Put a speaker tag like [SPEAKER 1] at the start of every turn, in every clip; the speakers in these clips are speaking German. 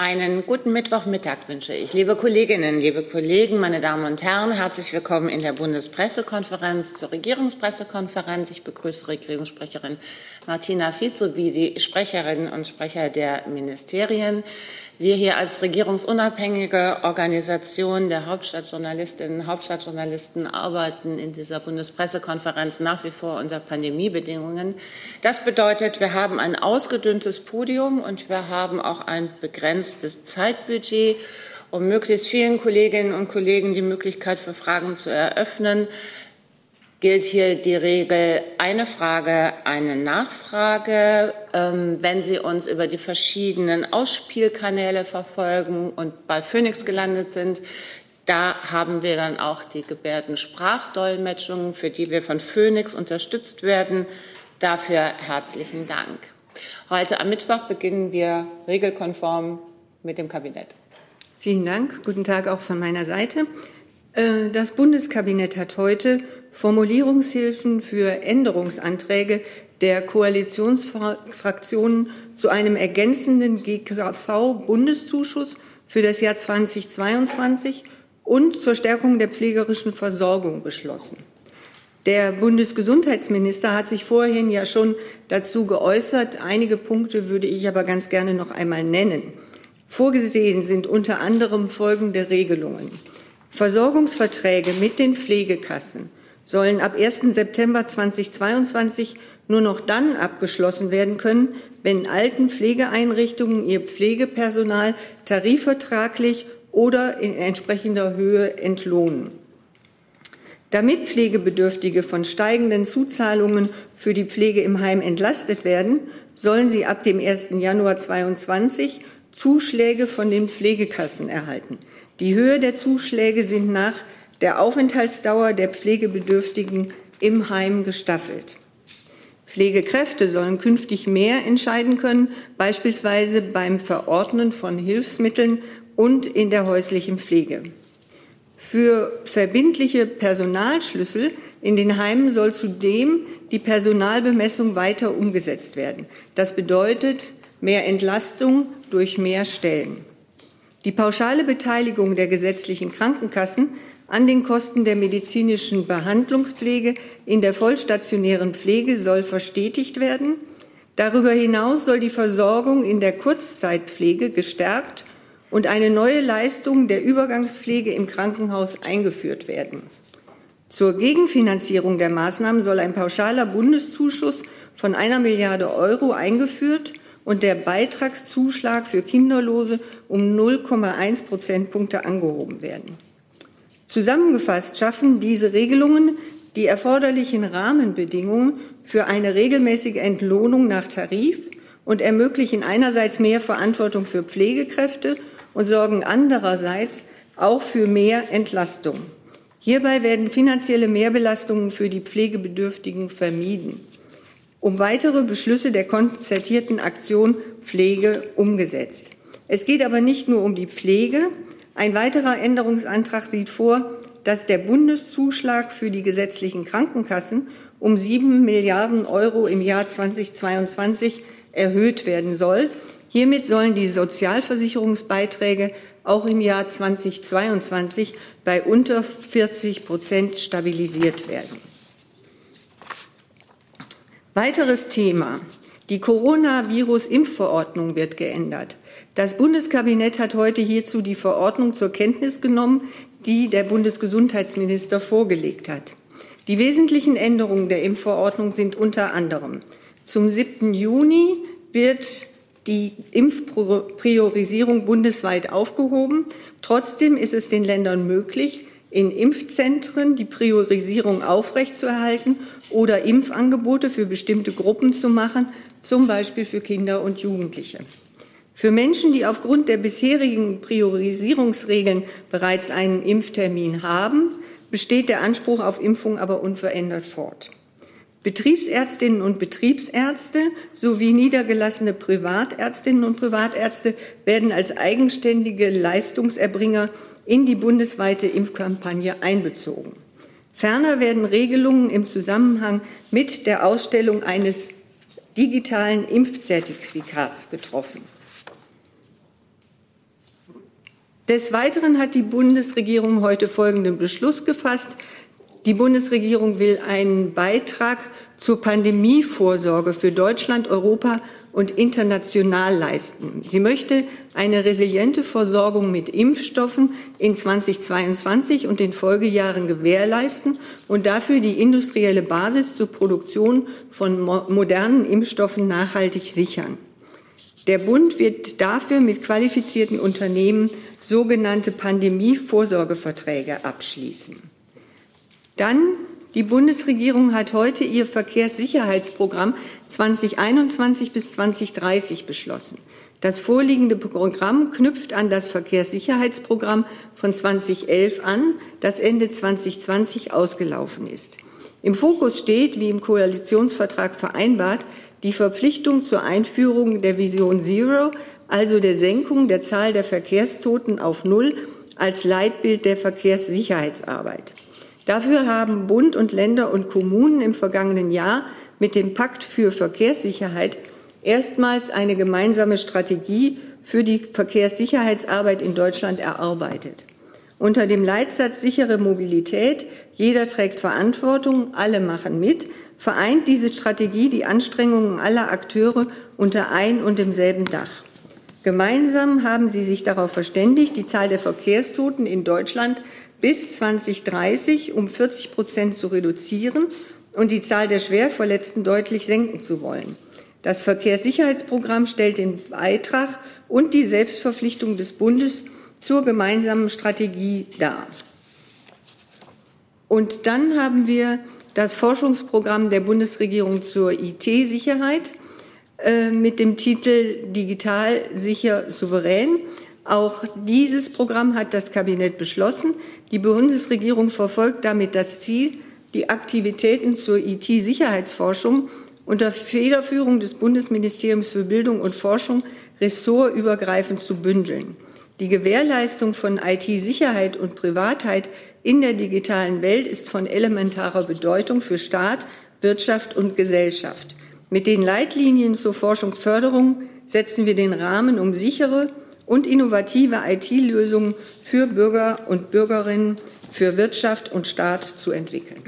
[SPEAKER 1] Einen guten Mittwochmittag wünsche ich. Liebe Kolleginnen, liebe Kollegen, meine Damen und Herren, herzlich willkommen in der Bundespressekonferenz zur Regierungspressekonferenz. Ich begrüße Regierungssprecherin Martina sowie die Sprecherinnen und Sprecher der Ministerien. Wir hier als regierungsunabhängige Organisation der Hauptstadtjournalistinnen und Hauptstadtjournalisten arbeiten in dieser Bundespressekonferenz nach wie vor unter Pandemiebedingungen. Das bedeutet, wir haben ein ausgedünntes Podium und wir haben auch ein begrenztes Zeitbudget, um möglichst vielen Kolleginnen und Kollegen die Möglichkeit für Fragen zu eröffnen gilt hier die Regel eine Frage, eine Nachfrage. Ähm, wenn Sie uns über die verschiedenen Ausspielkanäle verfolgen und bei Phoenix gelandet sind, da haben wir dann auch die Gebärdensprachdolmetschung, für die wir von Phoenix unterstützt werden. Dafür herzlichen Dank. Heute am Mittwoch beginnen wir regelkonform mit dem Kabinett.
[SPEAKER 2] Vielen Dank. Guten Tag auch von meiner Seite. Äh, das Bundeskabinett hat heute Formulierungshilfen für Änderungsanträge der Koalitionsfraktionen zu einem ergänzenden GKV-Bundeszuschuss für das Jahr 2022 und zur Stärkung der pflegerischen Versorgung beschlossen. Der Bundesgesundheitsminister hat sich vorhin ja schon dazu geäußert. Einige Punkte würde ich aber ganz gerne noch einmal nennen. Vorgesehen sind unter anderem folgende Regelungen. Versorgungsverträge mit den Pflegekassen sollen ab 1. September 2022 nur noch dann abgeschlossen werden können, wenn alten Pflegeeinrichtungen ihr Pflegepersonal tarifvertraglich oder in entsprechender Höhe entlohnen. Damit Pflegebedürftige von steigenden Zuzahlungen für die Pflege im Heim entlastet werden, sollen sie ab dem 1. Januar 2022 Zuschläge von den Pflegekassen erhalten. Die Höhe der Zuschläge sind nach der Aufenthaltsdauer der Pflegebedürftigen im Heim gestaffelt. Pflegekräfte sollen künftig mehr entscheiden können, beispielsweise beim Verordnen von Hilfsmitteln und in der häuslichen Pflege. Für verbindliche Personalschlüssel in den Heimen soll zudem die Personalbemessung weiter umgesetzt werden. Das bedeutet mehr Entlastung durch mehr Stellen. Die pauschale Beteiligung der gesetzlichen Krankenkassen an den Kosten der medizinischen Behandlungspflege in der vollstationären Pflege soll verstetigt werden. Darüber hinaus soll die Versorgung in der Kurzzeitpflege gestärkt und eine neue Leistung der Übergangspflege im Krankenhaus eingeführt werden. Zur Gegenfinanzierung der Maßnahmen soll ein pauschaler Bundeszuschuss von einer Milliarde Euro eingeführt und der Beitragszuschlag für Kinderlose um 0,1 Prozentpunkte angehoben werden. Zusammengefasst schaffen diese Regelungen die erforderlichen Rahmenbedingungen für eine regelmäßige Entlohnung nach Tarif und ermöglichen einerseits mehr Verantwortung für Pflegekräfte und sorgen andererseits auch für mehr Entlastung. Hierbei werden finanzielle Mehrbelastungen für die Pflegebedürftigen vermieden um weitere Beschlüsse der konzertierten Aktion Pflege umgesetzt. Es geht aber nicht nur um die Pflege. Ein weiterer Änderungsantrag sieht vor, dass der Bundeszuschlag für die gesetzlichen Krankenkassen um sieben Milliarden Euro im Jahr 2022 erhöht werden soll. Hiermit sollen die Sozialversicherungsbeiträge auch im Jahr 2022 bei unter 40 Prozent stabilisiert werden. Weiteres Thema. Die Coronavirus-Impfverordnung wird geändert. Das Bundeskabinett hat heute hierzu die Verordnung zur Kenntnis genommen, die der Bundesgesundheitsminister vorgelegt hat. Die wesentlichen Änderungen der Impfverordnung sind unter anderem zum 7. Juni wird die Impfpriorisierung bundesweit aufgehoben. Trotzdem ist es den Ländern möglich, in Impfzentren die Priorisierung aufrechtzuerhalten oder Impfangebote für bestimmte Gruppen zu machen, zum Beispiel für Kinder und Jugendliche. Für Menschen, die aufgrund der bisherigen Priorisierungsregeln bereits einen Impftermin haben, besteht der Anspruch auf Impfung aber unverändert fort. Betriebsärztinnen und Betriebsärzte sowie niedergelassene Privatärztinnen und Privatärzte werden als eigenständige Leistungserbringer in die bundesweite Impfkampagne einbezogen. Ferner werden Regelungen im Zusammenhang mit der Ausstellung eines digitalen Impfzertifikats getroffen. Des Weiteren hat die Bundesregierung heute folgenden Beschluss gefasst. Die Bundesregierung will einen Beitrag zur Pandemievorsorge für Deutschland, Europa und international leisten. Sie möchte eine resiliente Versorgung mit Impfstoffen in 2022 und den Folgejahren gewährleisten und dafür die industrielle Basis zur Produktion von modernen Impfstoffen nachhaltig sichern. Der Bund wird dafür mit qualifizierten Unternehmen sogenannte Pandemievorsorgeverträge abschließen. Dann die Bundesregierung hat heute ihr Verkehrssicherheitsprogramm 2021 bis 2030 beschlossen. Das vorliegende Programm knüpft an das Verkehrssicherheitsprogramm von 2011 an, das Ende 2020 ausgelaufen ist. Im Fokus steht, wie im Koalitionsvertrag vereinbart, die Verpflichtung zur Einführung der Vision Zero, also der Senkung der Zahl der Verkehrstoten auf Null als Leitbild der Verkehrssicherheitsarbeit. Dafür haben Bund und Länder und Kommunen im vergangenen Jahr mit dem Pakt für Verkehrssicherheit erstmals eine gemeinsame Strategie für die Verkehrssicherheitsarbeit in Deutschland erarbeitet. Unter dem Leitsatz sichere Mobilität, jeder trägt Verantwortung, alle machen mit, vereint diese Strategie die Anstrengungen aller Akteure unter ein und demselben Dach. Gemeinsam haben sie sich darauf verständigt, die Zahl der Verkehrstoten in Deutschland bis 2030 um 40 Prozent zu reduzieren und die Zahl der Schwerverletzten deutlich senken zu wollen. Das Verkehrssicherheitsprogramm stellt den Beitrag und die Selbstverpflichtung des Bundes zur gemeinsamen Strategie dar. Und dann haben wir das Forschungsprogramm der Bundesregierung zur IT-Sicherheit äh, mit dem Titel Digital sicher souverän. Auch dieses Programm hat das Kabinett beschlossen. Die Bundesregierung verfolgt damit das Ziel, die Aktivitäten zur IT-Sicherheitsforschung unter Federführung des Bundesministeriums für Bildung und Forschung ressortübergreifend zu bündeln. Die Gewährleistung von IT-Sicherheit und Privatheit in der digitalen Welt ist von elementarer Bedeutung für Staat, Wirtschaft und Gesellschaft. Mit den Leitlinien zur Forschungsförderung setzen wir den Rahmen, um sichere und innovative IT-Lösungen für Bürger und Bürgerinnen, für Wirtschaft und Staat zu entwickeln.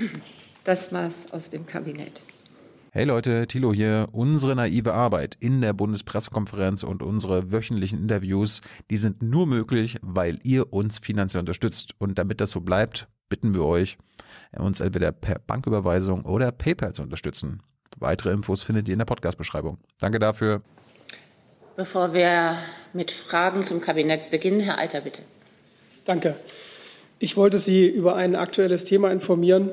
[SPEAKER 2] Das war's aus dem Kabinett.
[SPEAKER 3] Hey Leute, Thilo hier. Unsere naive Arbeit in der Bundespressekonferenz und unsere wöchentlichen Interviews, die sind nur möglich, weil ihr uns finanziell unterstützt. Und damit das so bleibt, bitten wir euch, uns entweder per Banküberweisung oder PayPal zu unterstützen. Weitere Infos findet ihr in der Podcast-Beschreibung. Danke dafür.
[SPEAKER 1] Bevor wir mit Fragen zum Kabinett beginnen, Herr Alter, bitte.
[SPEAKER 4] Danke. Ich wollte Sie über ein aktuelles Thema informieren,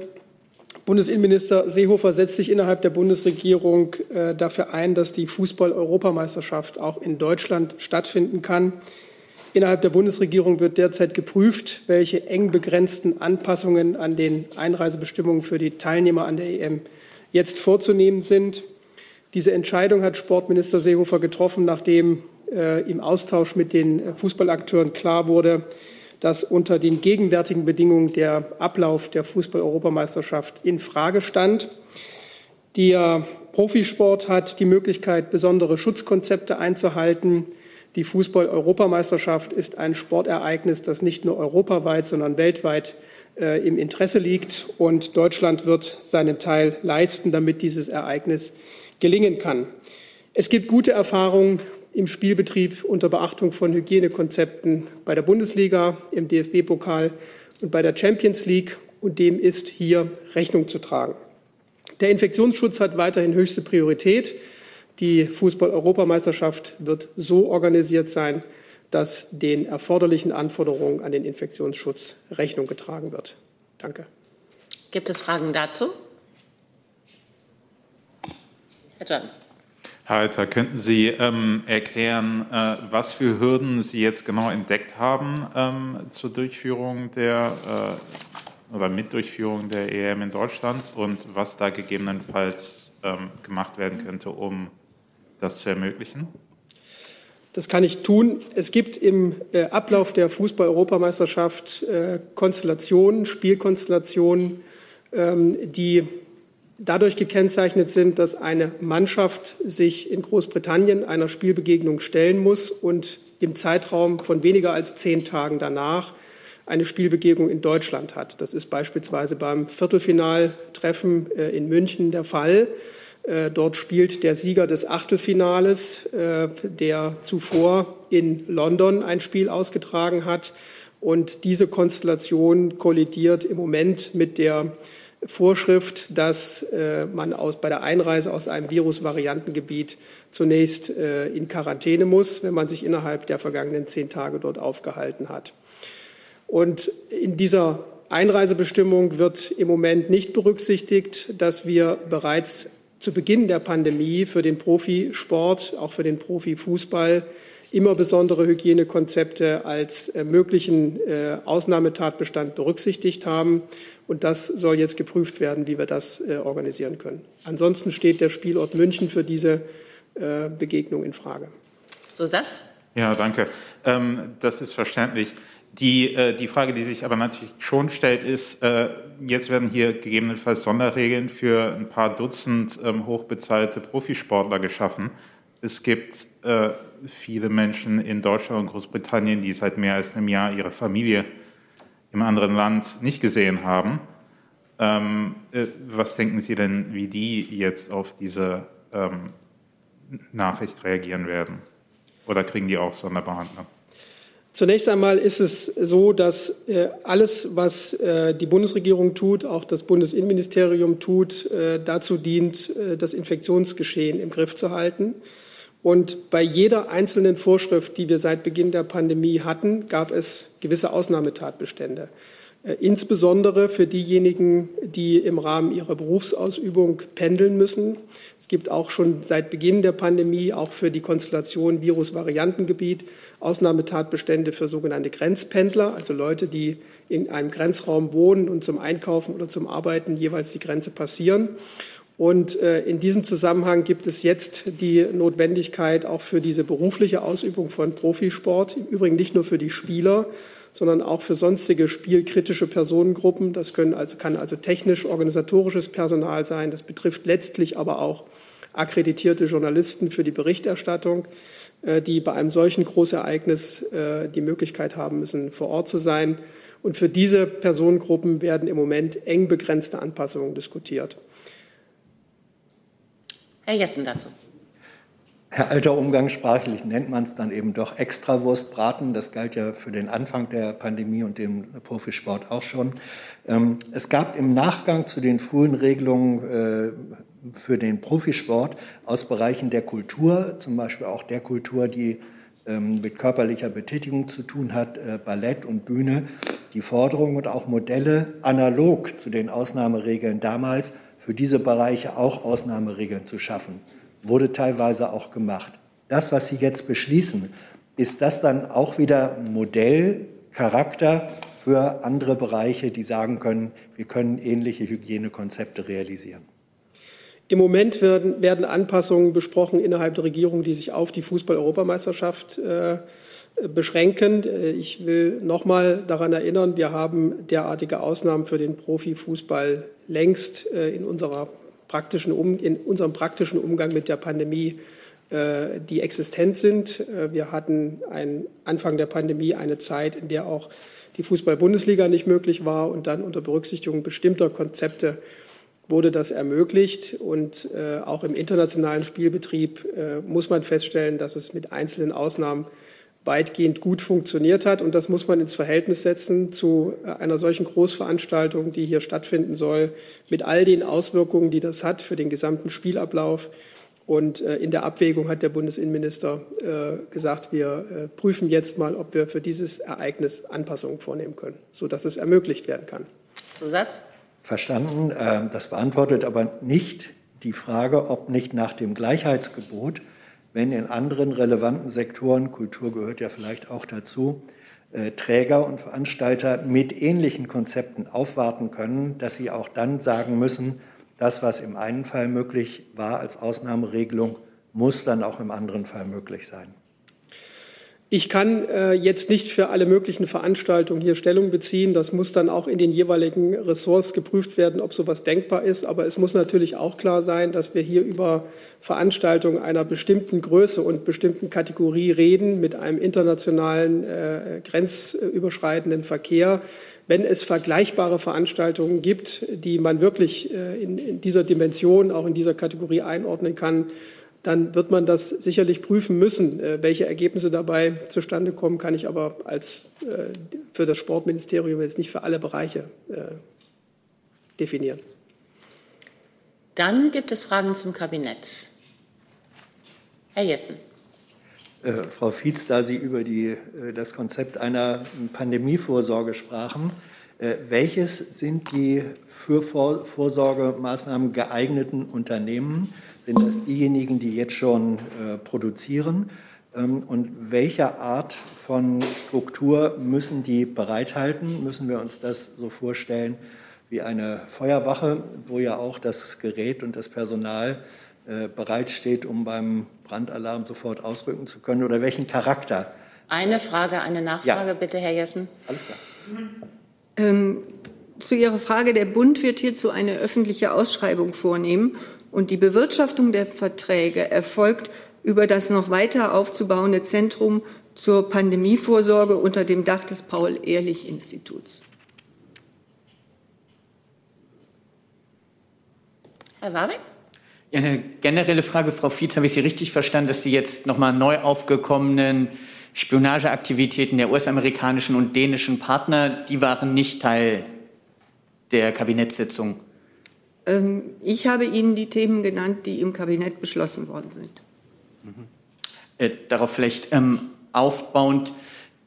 [SPEAKER 4] Bundesinnenminister Seehofer setzt sich innerhalb der Bundesregierung äh, dafür ein, dass die Fußball-Europameisterschaft auch in Deutschland stattfinden kann. Innerhalb der Bundesregierung wird derzeit geprüft, welche eng begrenzten Anpassungen an den Einreisebestimmungen für die Teilnehmer an der EM jetzt vorzunehmen sind. Diese Entscheidung hat Sportminister Seehofer getroffen, nachdem äh, im Austausch mit den Fußballakteuren klar wurde, dass unter den gegenwärtigen Bedingungen der Ablauf der Fußball-Europameisterschaft in Frage stand. Der Profisport hat die Möglichkeit, besondere Schutzkonzepte einzuhalten. Die Fußball-Europameisterschaft ist ein Sportereignis, das nicht nur europaweit, sondern weltweit äh, im Interesse liegt. Und Deutschland wird seinen Teil leisten, damit dieses Ereignis gelingen kann. Es gibt gute Erfahrungen im Spielbetrieb unter Beachtung von Hygienekonzepten bei der Bundesliga, im DFB-Pokal und bei der Champions League. Und dem ist hier Rechnung zu tragen. Der Infektionsschutz hat weiterhin höchste Priorität. Die Fußball-Europameisterschaft wird so organisiert sein, dass den erforderlichen Anforderungen an den Infektionsschutz Rechnung getragen wird. Danke.
[SPEAKER 1] Gibt es Fragen dazu? Herr Johnson.
[SPEAKER 5] Herr Alter, könnten Sie ähm, erklären, äh, was für Hürden Sie jetzt genau entdeckt haben ähm, zur Durchführung der äh, oder mit Durchführung der EM in Deutschland und was da gegebenenfalls ähm, gemacht werden könnte, um das zu ermöglichen?
[SPEAKER 4] Das kann ich tun. Es gibt im äh, Ablauf der Fußball-Europameisterschaft äh, Konstellationen, Spielkonstellationen, ähm, die dadurch gekennzeichnet sind, dass eine Mannschaft sich in Großbritannien einer Spielbegegnung stellen muss und im Zeitraum von weniger als zehn Tagen danach eine Spielbegegnung in Deutschland hat. Das ist beispielsweise beim Viertelfinaltreffen äh, in München der Fall. Äh, dort spielt der Sieger des Achtelfinales, äh, der zuvor in London ein Spiel ausgetragen hat. Und diese Konstellation kollidiert im Moment mit der Vorschrift, dass man aus, bei der Einreise aus einem Virusvariantengebiet zunächst in Quarantäne muss, wenn man sich innerhalb der vergangenen zehn Tage dort aufgehalten hat. Und in dieser Einreisebestimmung wird im Moment nicht berücksichtigt, dass wir bereits zu Beginn der Pandemie für den Profisport, auch für den Profifußball, immer besondere Hygienekonzepte als äh, möglichen äh, Ausnahmetatbestand berücksichtigt haben. Und das soll jetzt geprüft werden, wie wir das äh, organisieren können. Ansonsten steht der Spielort München für diese Begegnung in Frage.
[SPEAKER 1] So, Saf?
[SPEAKER 5] Ja, danke. Ähm, das ist verständlich. Die, die Frage, die sich aber natürlich schon stellt, ist, jetzt werden hier gegebenenfalls Sonderregeln für ein paar Dutzend ähm, hochbezahlte Profisportler geschaffen. Es gibt viele Menschen in Deutschland und Großbritannien, die seit mehr als einem Jahr ihre Familie im anderen Land nicht gesehen haben. Ähm, was denken Sie denn, wie die jetzt auf diese ähm, Nachricht reagieren werden? Oder kriegen die auch Sonderbehandlung?
[SPEAKER 4] Zunächst einmal ist es so, dass äh, alles, was äh, die Bundesregierung tut, auch das Bundesinnenministerium tut, äh, dazu dient, das Infektionsgeschehen im Griff zu halten. Und bei jeder einzelnen Vorschrift, die wir seit Beginn der Pandemie hatten, gab es gewisse Ausnahmetatbestände. Äh, insbesondere für diejenigen, die im Rahmen ihrer Berufsausübung pendeln müssen. Es gibt auch schon seit Beginn der Pandemie, auch für die Konstellation Virus-Variantengebiet, Ausnahmetatbestände für sogenannte Grenzpendler, also Leute, die in einem Grenzraum wohnen und zum Einkaufen oder zum Arbeiten jeweils die Grenze passieren. Und äh, in diesem Zusammenhang gibt es jetzt die Notwendigkeit auch für diese berufliche Ausübung von Profisport, im Übrigen nicht nur für die Spieler, sondern auch für sonstige spielkritische Personengruppen. Das können also, kann also technisch-organisatorisches Personal sein. Das betrifft letztlich aber auch akkreditierte Journalisten für die Berichterstattung, äh, die bei einem solchen Großereignis äh, die Möglichkeit haben müssen, vor Ort zu sein. Und für diese Personengruppen werden im Moment eng begrenzte Anpassungen diskutiert.
[SPEAKER 1] Herr Jessen dazu.
[SPEAKER 6] Herr Alter, umgangssprachlich nennt man es dann eben doch Extrawurstbraten. Das galt ja für den Anfang der Pandemie und dem Profisport auch schon. Ähm, es gab im Nachgang zu den frühen Regelungen äh, für den Profisport aus Bereichen der Kultur, zum Beispiel auch der Kultur, die ähm, mit körperlicher Betätigung zu tun hat, äh, Ballett und Bühne, die Forderung und auch Modelle analog zu den Ausnahmeregeln damals für diese Bereiche auch Ausnahmeregeln zu schaffen wurde teilweise auch gemacht. Das, was Sie jetzt beschließen, ist das dann auch wieder Modellcharakter für andere Bereiche, die sagen können, wir können ähnliche Hygienekonzepte realisieren?
[SPEAKER 4] Im Moment werden, werden Anpassungen besprochen innerhalb der Regierung, die sich auf die Fußball-Europameisterschaft äh, beschränken. Ich will noch mal daran erinnern, wir haben derartige Ausnahmen für den Profifußball längst äh, in unserer praktischen um, in unserem praktischen Umgang mit der Pandemie, äh, die existent sind. Äh, wir hatten ein, Anfang der Pandemie eine Zeit, in der auch die Fußball-Bundesliga nicht möglich war und dann unter Berücksichtigung bestimmter Konzepte wurde das ermöglicht. Und äh, auch im internationalen Spielbetrieb äh, muss man feststellen, dass es mit einzelnen Ausnahmen weitgehend gut funktioniert hat. Und das muss man ins Verhältnis setzen zu äh, einer solchen Großveranstaltung, die hier stattfinden soll, mit all den Auswirkungen, die das hat für den gesamten Spielablauf. Und äh, in der Abwägung hat der Bundesinnenminister äh, gesagt, wir prüfen jetzt mal, ob wir für dieses Ereignis Anpassungen vornehmen können, sodass es ermöglicht werden kann.
[SPEAKER 1] Zusatz?
[SPEAKER 6] Verstanden. Das beantwortet aber nicht die Frage, ob nicht nach dem Gleichheitsgebot wenn in anderen relevanten Sektoren, Kultur gehört ja vielleicht auch dazu, äh, Träger und Veranstalter mit ähnlichen Konzepten aufwarten können, dass sie auch dann sagen müssen, das, was im einen Fall möglich war als Ausnahmeregelung, muss dann auch im anderen Fall möglich sein.
[SPEAKER 4] Ich kann äh, jetzt nicht für alle möglichen Veranstaltungen hier Stellung beziehen. Das muss dann auch in den jeweiligen Ressorts geprüft werden, ob sowas denkbar ist. Aber es muss natürlich auch klar sein, dass wir hier über Veranstaltungen einer bestimmten Größe und bestimmten Kategorie reden, mit einem internationalen äh, grenzüberschreitenden Verkehr. Wenn es vergleichbare Veranstaltungen gibt, die man wirklich äh, in, in dieser Dimension, auch in dieser Kategorie einordnen kann, dann wird man das sicherlich prüfen müssen. Äh, welche Ergebnisse dabei zustande kommen, kann ich aber als äh, für das Sportministerium jetzt nicht für alle Bereiche äh, definieren.
[SPEAKER 1] Dann gibt es Fragen zum Kabinett. Herr Jessen.
[SPEAKER 6] Äh, Frau Fietz, da Sie über die, äh, das Konzept einer Pandemievorsorge sprachen, äh, welches sind die für Vorsorgemaßnahmen geeigneten Unternehmen? Sind das diejenigen, die jetzt schon äh, produzieren? Ähm, und welche Art von Struktur müssen die bereithalten? Müssen wir uns das so vorstellen wie eine Feuerwache, wo ja auch das Gerät und das Personal äh, bereitsteht, um beim Brandalarm sofort ausrücken zu können? Oder welchen Charakter?
[SPEAKER 1] Eine Frage, eine Nachfrage, ja. bitte, Herr Jessen. Alles klar.
[SPEAKER 2] Ähm, zu Ihrer Frage, der Bund wird hierzu eine öffentliche Ausschreibung vornehmen und die Bewirtschaftung der Verträge erfolgt über das noch weiter aufzubauende Zentrum zur Pandemievorsorge unter dem Dach des Paul-Ehrlich-Instituts.
[SPEAKER 1] Herr Warbeck?
[SPEAKER 7] Ja, eine generelle Frage, Frau Fietz, habe ich Sie richtig verstanden, dass die jetzt nochmal neu aufgekommenen Spionageaktivitäten der US-amerikanischen und dänischen Partner, die waren nicht Teil der Kabinettssitzung?
[SPEAKER 2] Ähm, ich habe Ihnen die Themen genannt, die im Kabinett beschlossen worden sind.
[SPEAKER 7] Mhm. Äh, darauf vielleicht ähm, aufbauend,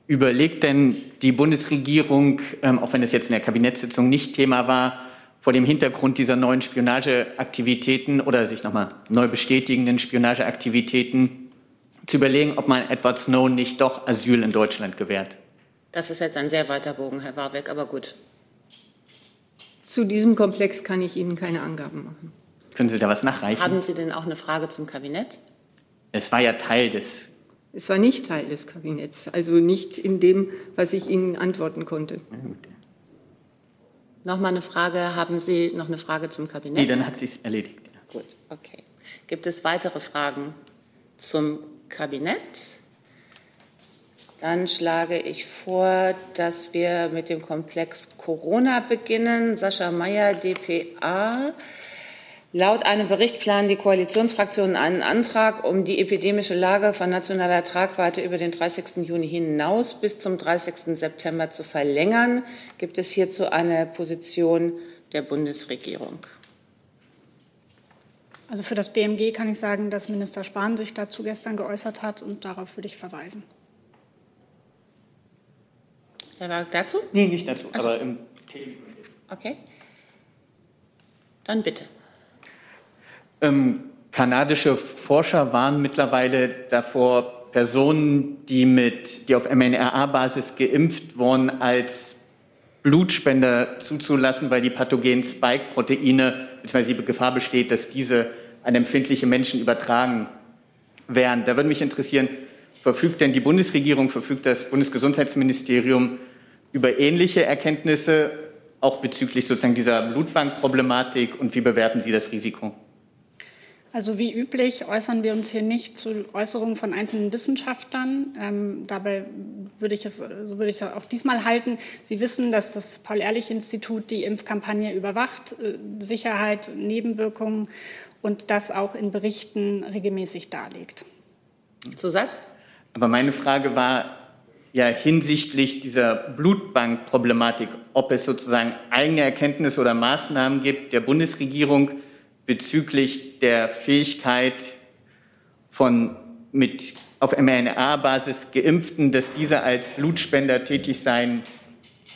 [SPEAKER 7] überlegt denn die Bundesregierung, ähm, auch wenn es jetzt in der Kabinettssitzung nicht Thema war, vor dem Hintergrund dieser neuen Spionageaktivitäten oder sich nochmal neu bestätigenden Spionageaktivitäten zu überlegen, ob man Edward Snowden nicht doch Asyl in Deutschland gewährt?
[SPEAKER 1] Das ist jetzt ein sehr weiter Bogen, Herr Warbeck, aber gut.
[SPEAKER 2] Zu diesem Komplex kann ich Ihnen keine Angaben machen.
[SPEAKER 7] Können Sie da was nachreichen?
[SPEAKER 1] Haben Sie denn auch eine Frage zum Kabinett?
[SPEAKER 7] Es war ja Teil des.
[SPEAKER 2] Es war nicht Teil des Kabinetts, also nicht in dem, was ich Ihnen antworten konnte.
[SPEAKER 1] Noch mal eine Frage. Haben Sie noch eine Frage zum Kabinett?
[SPEAKER 7] Nee, dann hat sie es erledigt.
[SPEAKER 1] Gut, okay. Gibt es weitere Fragen zum Kabinett? Dann schlage ich vor, dass wir mit dem Komplex Corona beginnen. Sascha Mayer, dpa. Laut einem Bericht planen die Koalitionsfraktionen einen Antrag, um die epidemische Lage von nationaler Tragweite über den 30. Juni hinaus bis zum 30. September zu verlängern. Gibt es hierzu eine Position der Bundesregierung?
[SPEAKER 8] Also für das BMG kann ich sagen, dass Minister Spahn sich dazu gestern geäußert hat und darauf würde ich verweisen.
[SPEAKER 1] Herr Wag, dazu?
[SPEAKER 7] Nee, nicht dazu, also, aber im
[SPEAKER 1] Okay. Dann bitte.
[SPEAKER 7] Ähm, kanadische Forscher warnen mittlerweile davor, Personen, die, mit, die auf mNRA-Basis geimpft wurden, als Blutspender zuzulassen, weil die pathogenen Spike-Proteine, beziehungsweise die Gefahr besteht, dass diese an empfindliche Menschen übertragen werden. Da würde mich interessieren, verfügt denn die Bundesregierung, verfügt das Bundesgesundheitsministerium über ähnliche Erkenntnisse, auch bezüglich sozusagen dieser Blutbankproblematik und wie bewerten Sie das Risiko?
[SPEAKER 8] Also wie üblich äußern wir uns hier nicht zu Äußerungen von einzelnen Wissenschaftlern. Ähm, dabei würde ich es, so würde ich es auch diesmal halten. Sie wissen, dass das Paul-Ehrlich-Institut die Impfkampagne überwacht, äh, Sicherheit, Nebenwirkungen und das auch in Berichten regelmäßig darlegt.
[SPEAKER 1] Zusatz?
[SPEAKER 7] Aber meine Frage war, ja hinsichtlich dieser Blutbankproblematik, ob es sozusagen eigene Erkenntnisse oder Maßnahmen gibt der Bundesregierung bezüglich der Fähigkeit von mit auf mRNA-Basis geimpften, dass diese als Blutspender tätig sein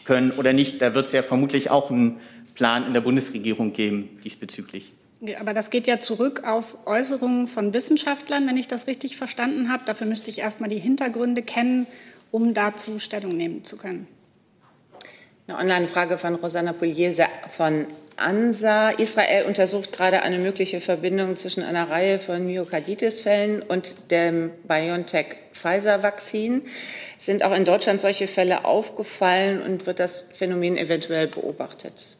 [SPEAKER 7] können oder nicht. Da wird es ja vermutlich auch einen Plan in der Bundesregierung geben diesbezüglich.
[SPEAKER 8] Aber das geht ja zurück auf Äußerungen von Wissenschaftlern, wenn ich das richtig verstanden habe. Dafür müsste ich erst mal die Hintergründe kennen um dazu Stellung nehmen zu können.
[SPEAKER 1] Eine Online-Frage von Rosanna Pugliese von ANSA. Israel untersucht gerade eine mögliche Verbindung zwischen einer Reihe von Myokarditis-Fällen und dem BioNTech-Pfizer-Vakzin. Sind auch in Deutschland solche Fälle aufgefallen und wird das Phänomen eventuell beobachtet?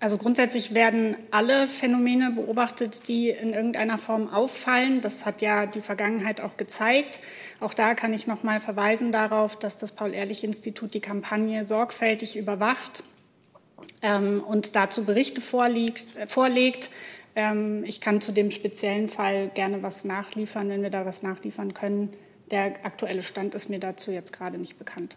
[SPEAKER 8] Also grundsätzlich werden alle Phänomene beobachtet, die in irgendeiner Form auffallen. Das hat ja die Vergangenheit auch gezeigt. Auch da kann ich noch mal verweisen darauf, dass das Paul-Ehrlich-Institut die Kampagne sorgfältig überwacht ähm, und dazu Berichte vorliegt, äh, vorlegt. Ähm, ich kann zu dem speziellen Fall gerne was nachliefern, wenn wir da was nachliefern können. Der aktuelle Stand ist mir dazu jetzt gerade nicht bekannt.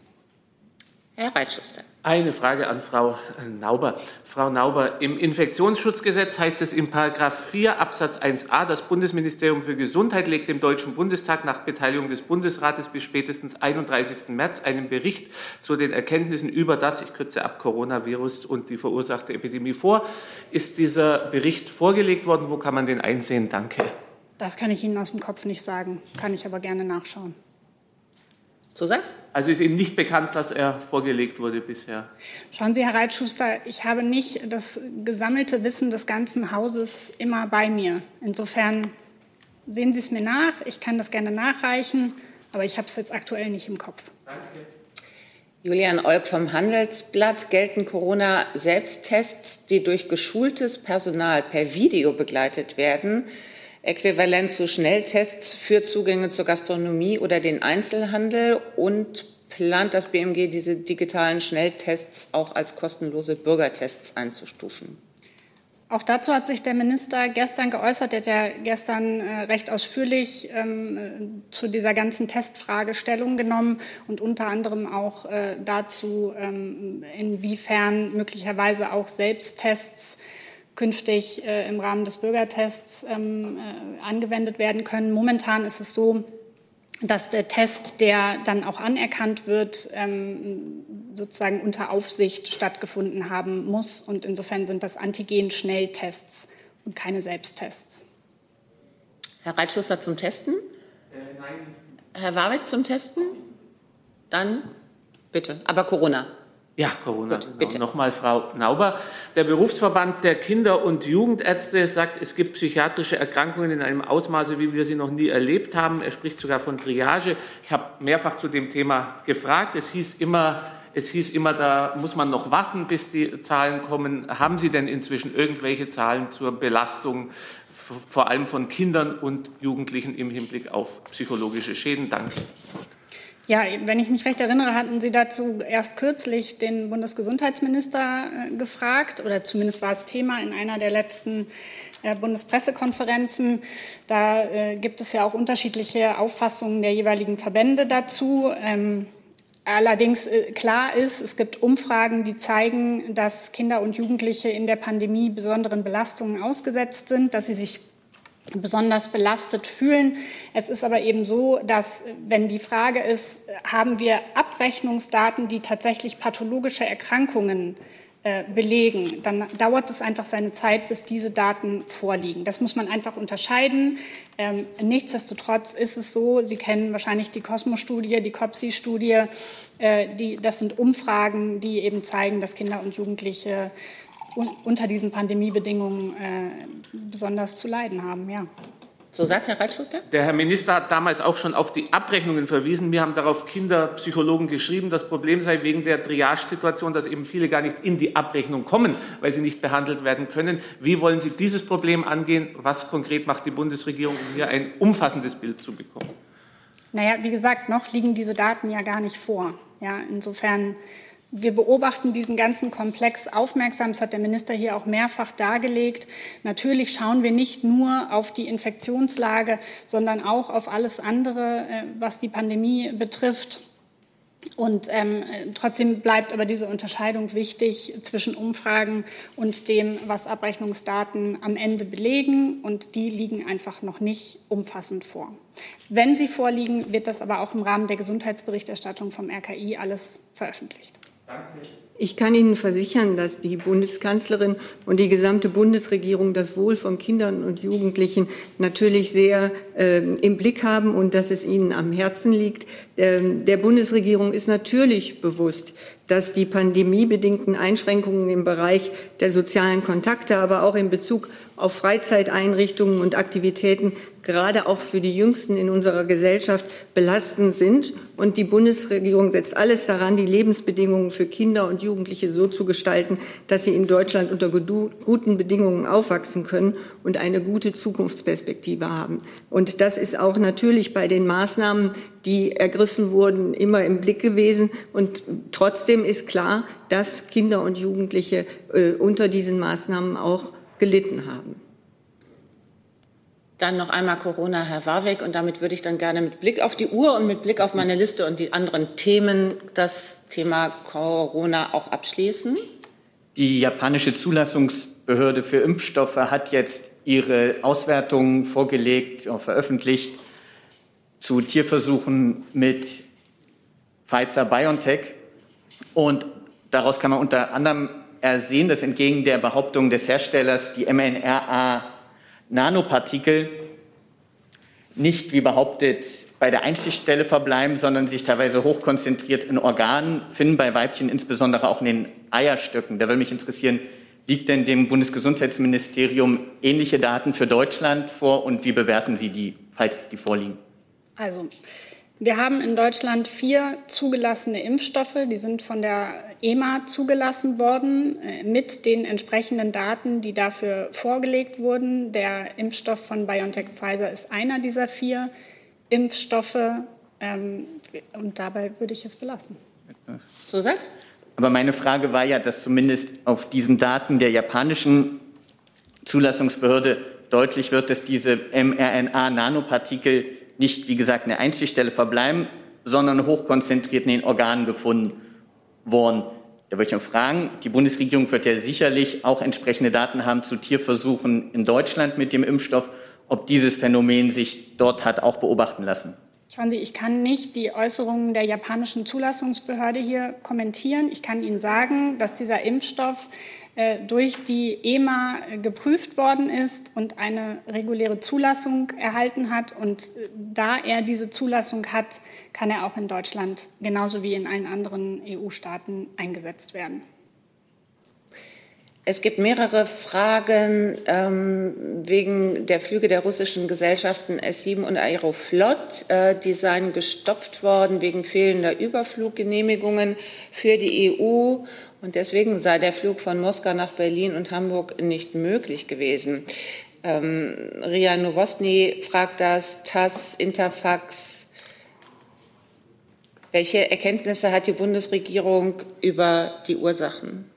[SPEAKER 1] Herr Reitschuster.
[SPEAKER 9] Eine Frage an Frau Nauber. Frau Nauber, im Infektionsschutzgesetz heißt es in Paragraph 4 Absatz 1a, das Bundesministerium für Gesundheit legt dem Deutschen Bundestag nach Beteiligung des Bundesrates bis spätestens 31. März einen Bericht zu den Erkenntnissen über das, ich kürze ab, Coronavirus und die verursachte Epidemie vor. Ist dieser Bericht vorgelegt worden? Wo kann man den einsehen? Danke.
[SPEAKER 8] Das kann ich Ihnen aus dem Kopf nicht sagen, kann ich aber gerne nachschauen.
[SPEAKER 1] Zusatz?
[SPEAKER 9] Also ist Ihnen nicht bekannt, dass er vorgelegt wurde bisher?
[SPEAKER 8] Schauen Sie, Herr Reitschuster, ich habe nicht das gesammelte Wissen des ganzen Hauses immer bei mir. Insofern sehen Sie es mir nach. Ich kann das gerne nachreichen, aber ich habe es jetzt aktuell nicht im Kopf. Danke.
[SPEAKER 1] Julian Olk vom Handelsblatt. Gelten Corona-Selbsttests, die durch geschultes Personal per Video begleitet werden, äquivalent zu Schnelltests für Zugänge zur Gastronomie oder den Einzelhandel und plant das BMG diese digitalen Schnelltests auch als kostenlose Bürgertests einzustufen?
[SPEAKER 8] Auch dazu hat sich der Minister gestern geäußert. Er hat ja gestern äh, recht ausführlich ähm, äh, zu dieser ganzen Testfrage Stellung genommen und unter anderem auch äh, dazu, ähm, inwiefern möglicherweise auch Selbsttests künftig äh, im Rahmen des Bürgertests ähm, äh, angewendet werden können. Momentan ist es so, dass der Test, der dann auch anerkannt wird, ähm, sozusagen unter Aufsicht stattgefunden haben muss. Und insofern sind das Antigen-Schnelltests und keine Selbsttests.
[SPEAKER 1] Herr Reitschuster zum Testen? Äh, nein. Herr Warwick zum Testen? Dann bitte, aber Corona.
[SPEAKER 9] Ja, Corona. Gut, bitte. Nochmal, Frau Nauber. Der Berufsverband der Kinder- und Jugendärzte sagt, es gibt psychiatrische Erkrankungen in einem Ausmaße, wie wir sie noch nie erlebt haben. Er spricht sogar von Triage. Ich habe mehrfach zu dem Thema gefragt. Es hieß immer, es hieß immer, da muss man noch warten, bis die Zahlen kommen. Haben Sie denn inzwischen irgendwelche Zahlen zur Belastung, vor allem von Kindern und Jugendlichen im Hinblick auf psychologische Schäden? Danke.
[SPEAKER 8] Ja, wenn ich mich recht erinnere, hatten Sie dazu erst kürzlich den Bundesgesundheitsminister äh, gefragt, oder zumindest war es Thema in einer der letzten äh, Bundespressekonferenzen. Da äh, gibt es ja auch unterschiedliche Auffassungen der jeweiligen Verbände dazu. Ähm, allerdings klar ist, es gibt Umfragen, die zeigen, dass Kinder und Jugendliche in der Pandemie besonderen Belastungen ausgesetzt sind, dass sie sich besonders belastet fühlen. Es ist aber eben so, dass wenn die Frage ist, haben wir Abrechnungsdaten, die tatsächlich pathologische Erkrankungen äh, belegen, dann dauert es einfach seine Zeit, bis diese Daten vorliegen. Das muss man einfach unterscheiden. Ähm, nichtsdestotrotz ist es so, Sie kennen wahrscheinlich die Cosmo-Studie, die COPSI-Studie, äh, das sind Umfragen, die eben zeigen, dass Kinder und Jugendliche unter diesen Pandemiebedingungen äh, besonders zu leiden haben. Ja.
[SPEAKER 1] So sagt Herr Reitschuster?
[SPEAKER 9] Der Herr Minister hat damals auch schon auf die Abrechnungen verwiesen. Wir haben darauf Kinderpsychologen geschrieben. Das Problem sei wegen der Triage-Situation, dass eben viele gar nicht in die Abrechnung kommen, weil sie nicht behandelt werden können. Wie wollen Sie dieses Problem angehen? Was konkret macht die Bundesregierung, um hier ein umfassendes Bild zu bekommen?
[SPEAKER 8] Naja, wie gesagt, noch liegen diese Daten ja gar nicht vor. Ja, insofern wir beobachten diesen ganzen Komplex aufmerksam. Das hat der Minister hier auch mehrfach dargelegt. Natürlich schauen wir nicht nur auf die Infektionslage, sondern auch auf alles andere, äh, was die Pandemie betrifft. Und ähm, trotzdem bleibt aber diese Unterscheidung wichtig zwischen Umfragen und dem, was Abrechnungsdaten am Ende belegen. Und die liegen einfach noch nicht umfassend vor. Wenn sie vorliegen, wird das aber auch im Rahmen der Gesundheitsberichterstattung vom RKI alles veröffentlicht.
[SPEAKER 2] Ich kann Ihnen versichern, dass die Bundeskanzlerin und die gesamte Bundesregierung das Wohl von Kindern und Jugendlichen natürlich sehr äh, im Blick haben und dass es ihnen am Herzen liegt. Ähm, der Bundesregierung ist natürlich bewusst, dass die pandemiebedingten Einschränkungen im Bereich der sozialen Kontakte, aber auch in Bezug auf Freizeiteinrichtungen und Aktivitäten gerade auch für die Jüngsten in unserer Gesellschaft belastend sind. Und die Bundesregierung setzt alles daran, die Lebensbedingungen für Kinder und Jugendliche so zu gestalten, dass sie in Deutschland unter guten Bedingungen aufwachsen können und eine gute Zukunftsperspektive haben. Und das ist auch natürlich bei den Maßnahmen, die ergriffen wurden, immer im Blick gewesen. Und trotzdem ist klar, dass Kinder und Jugendliche äh, unter diesen Maßnahmen auch gelitten haben.
[SPEAKER 1] Dann noch einmal Corona, Herr Warwick. Und damit würde ich dann gerne mit Blick auf die Uhr und mit Blick auf meine Liste und die anderen Themen das Thema Corona auch abschließen.
[SPEAKER 7] Die japanische Zulassungsbehörde für Impfstoffe hat jetzt ihre Auswertungen vorgelegt, auch veröffentlicht zu Tierversuchen mit Pfizer BioNTech. Und daraus kann man unter anderem ersehen, dass entgegen der Behauptung des Herstellers die mNRA Nanopartikel nicht, wie behauptet, bei der Einstichstelle verbleiben, sondern sich teilweise hochkonzentriert in Organen finden, bei Weibchen insbesondere auch in den Eierstöcken. Da würde mich interessieren, liegt denn dem Bundesgesundheitsministerium ähnliche Daten für Deutschland vor und wie bewerten Sie die, falls die vorliegen?
[SPEAKER 8] Also wir haben in Deutschland vier zugelassene Impfstoffe. Die sind von der EMA zugelassen worden äh, mit den entsprechenden Daten, die dafür vorgelegt wurden. Der Impfstoff von BioNTech Pfizer ist einer dieser vier Impfstoffe. Ähm, und dabei würde ich es belassen.
[SPEAKER 7] Zusatz? Aber meine Frage war ja, dass zumindest auf diesen Daten der japanischen Zulassungsbehörde deutlich wird, dass diese mRNA-Nanopartikel nicht, wie gesagt, eine Einstichstelle verbleiben, sondern hochkonzentriert in den Organen gefunden worden. Da würde ich noch fragen, die Bundesregierung wird ja sicherlich auch entsprechende Daten haben zu Tierversuchen in Deutschland mit dem Impfstoff, ob dieses Phänomen sich dort hat auch beobachten lassen.
[SPEAKER 8] Schauen Sie, ich kann nicht die Äußerungen der japanischen Zulassungsbehörde hier kommentieren. Ich kann Ihnen sagen, dass dieser Impfstoff durch die EMA geprüft worden ist und eine reguläre Zulassung erhalten hat. Und äh, da er diese Zulassung hat, kann er auch in Deutschland genauso wie in allen anderen EU-Staaten eingesetzt werden.
[SPEAKER 1] Es gibt mehrere Fragen ähm, wegen der Flüge der russischen Gesellschaften S7 und Aeroflot. Äh, die seien gestoppt worden wegen fehlender Überfluggenehmigungen für die EU. Und deswegen sei der Flug von Moskau nach Berlin und Hamburg nicht möglich gewesen. Ähm, Ria Nowosny fragt das, TASS, Interfax. Welche Erkenntnisse hat die Bundesregierung über die Ursachen?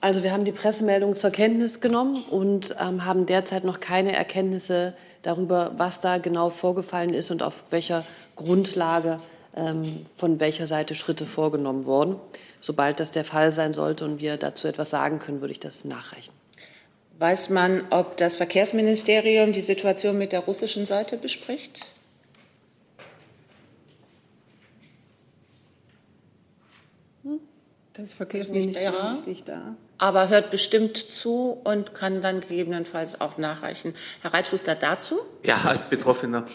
[SPEAKER 10] Also wir haben die Pressemeldung zur Kenntnis genommen und ähm, haben derzeit noch keine Erkenntnisse darüber, was da genau vorgefallen ist und auf welcher Grundlage von welcher Seite Schritte vorgenommen wurden. Sobald das der Fall sein sollte und wir dazu etwas sagen können, würde ich das nachreichen.
[SPEAKER 1] Weiß man, ob das Verkehrsministerium die Situation mit der russischen Seite bespricht?
[SPEAKER 2] Das Verkehrsministerium ist nicht da
[SPEAKER 1] aber hört bestimmt zu und kann dann gegebenenfalls auch nachreichen. Herr Reitschuster dazu?
[SPEAKER 9] Ja, als Betroffener.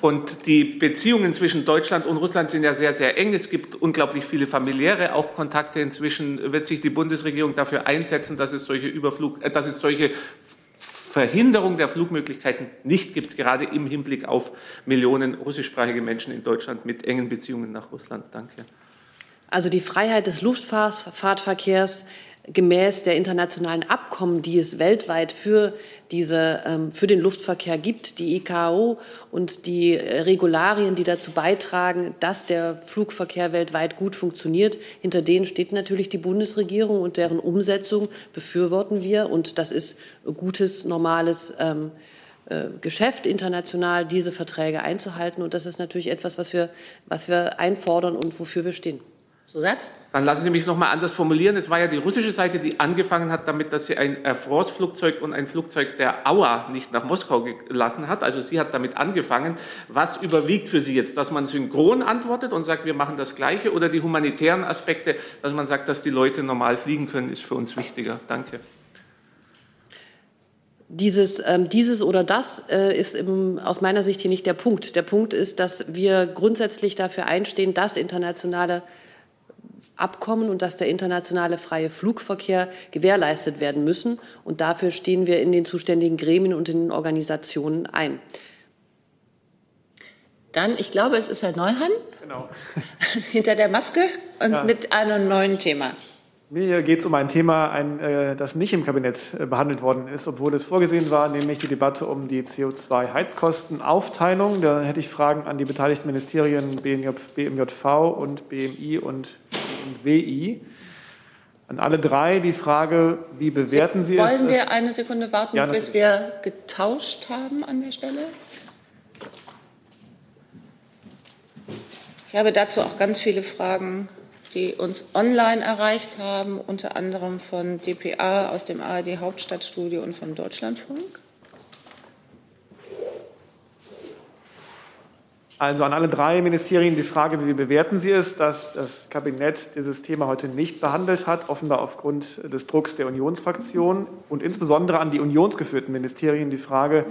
[SPEAKER 9] Und die Beziehungen zwischen Deutschland und Russland sind ja sehr, sehr eng. Es gibt unglaublich viele familiäre auch Kontakte. Inzwischen wird sich die Bundesregierung dafür einsetzen, dass es solche Überflug, äh, dass es solche Verhinderung der Flugmöglichkeiten nicht gibt, gerade im Hinblick auf Millionen russischsprachige Menschen in Deutschland mit engen Beziehungen nach Russland. Danke.
[SPEAKER 10] Also die Freiheit des Luftfahrtverkehrs gemäß der internationalen Abkommen, die es weltweit für, diese, ähm, für den Luftverkehr gibt, die ICAO und die Regularien, die dazu beitragen, dass der Flugverkehr weltweit gut funktioniert, hinter denen steht natürlich die Bundesregierung und deren Umsetzung befürworten wir. Und das ist gutes, normales ähm, äh, Geschäft international, diese Verträge einzuhalten. Und das ist natürlich etwas, was wir, was wir einfordern und wofür wir stehen.
[SPEAKER 9] Zusatz? Dann lassen Sie mich es nochmal anders formulieren. Es war ja die russische Seite, die angefangen hat damit, dass sie ein Air Force-Flugzeug und ein Flugzeug der Auer nicht nach Moskau gelassen hat. Also sie hat damit angefangen. Was überwiegt für Sie jetzt? Dass man synchron antwortet und sagt, wir machen das Gleiche oder die humanitären Aspekte, dass man sagt, dass die Leute normal fliegen können, ist für uns wichtiger? Danke.
[SPEAKER 10] dieses, ähm, dieses oder das äh, ist im, aus meiner Sicht hier nicht der Punkt. Der Punkt ist, dass wir grundsätzlich dafür einstehen, dass internationale Abkommen und dass der internationale freie Flugverkehr gewährleistet werden müssen. Und dafür stehen wir in den zuständigen Gremien und in den Organisationen ein.
[SPEAKER 1] Dann, ich glaube, es ist Herr Neuhan.
[SPEAKER 11] Genau.
[SPEAKER 1] Hinter der Maske und ja. mit einem neuen Thema.
[SPEAKER 11] Mir geht es um ein Thema, ein, äh, das nicht im Kabinett äh, behandelt worden ist, obwohl es vorgesehen war, nämlich die Debatte um die CO2-Heizkostenaufteilung. Da hätte ich Fragen an die beteiligten Ministerien BMJ, BMJV und BMI und BMWI. An alle drei die Frage, wie bewerten Sie,
[SPEAKER 1] Sie es? Wollen wir eine Sekunde warten, ja, bis wir getauscht haben an der Stelle? Ich habe dazu auch ganz viele Fragen die uns online erreicht haben, unter anderem von dpa aus dem ARD Hauptstadtstudio und vom Deutschlandfunk?
[SPEAKER 11] Also an alle drei Ministerien die Frage, wie bewerten Sie es, dass das Kabinett dieses Thema heute nicht behandelt hat, offenbar aufgrund des Drucks der Unionsfraktion und insbesondere an die unionsgeführten Ministerien die Frage,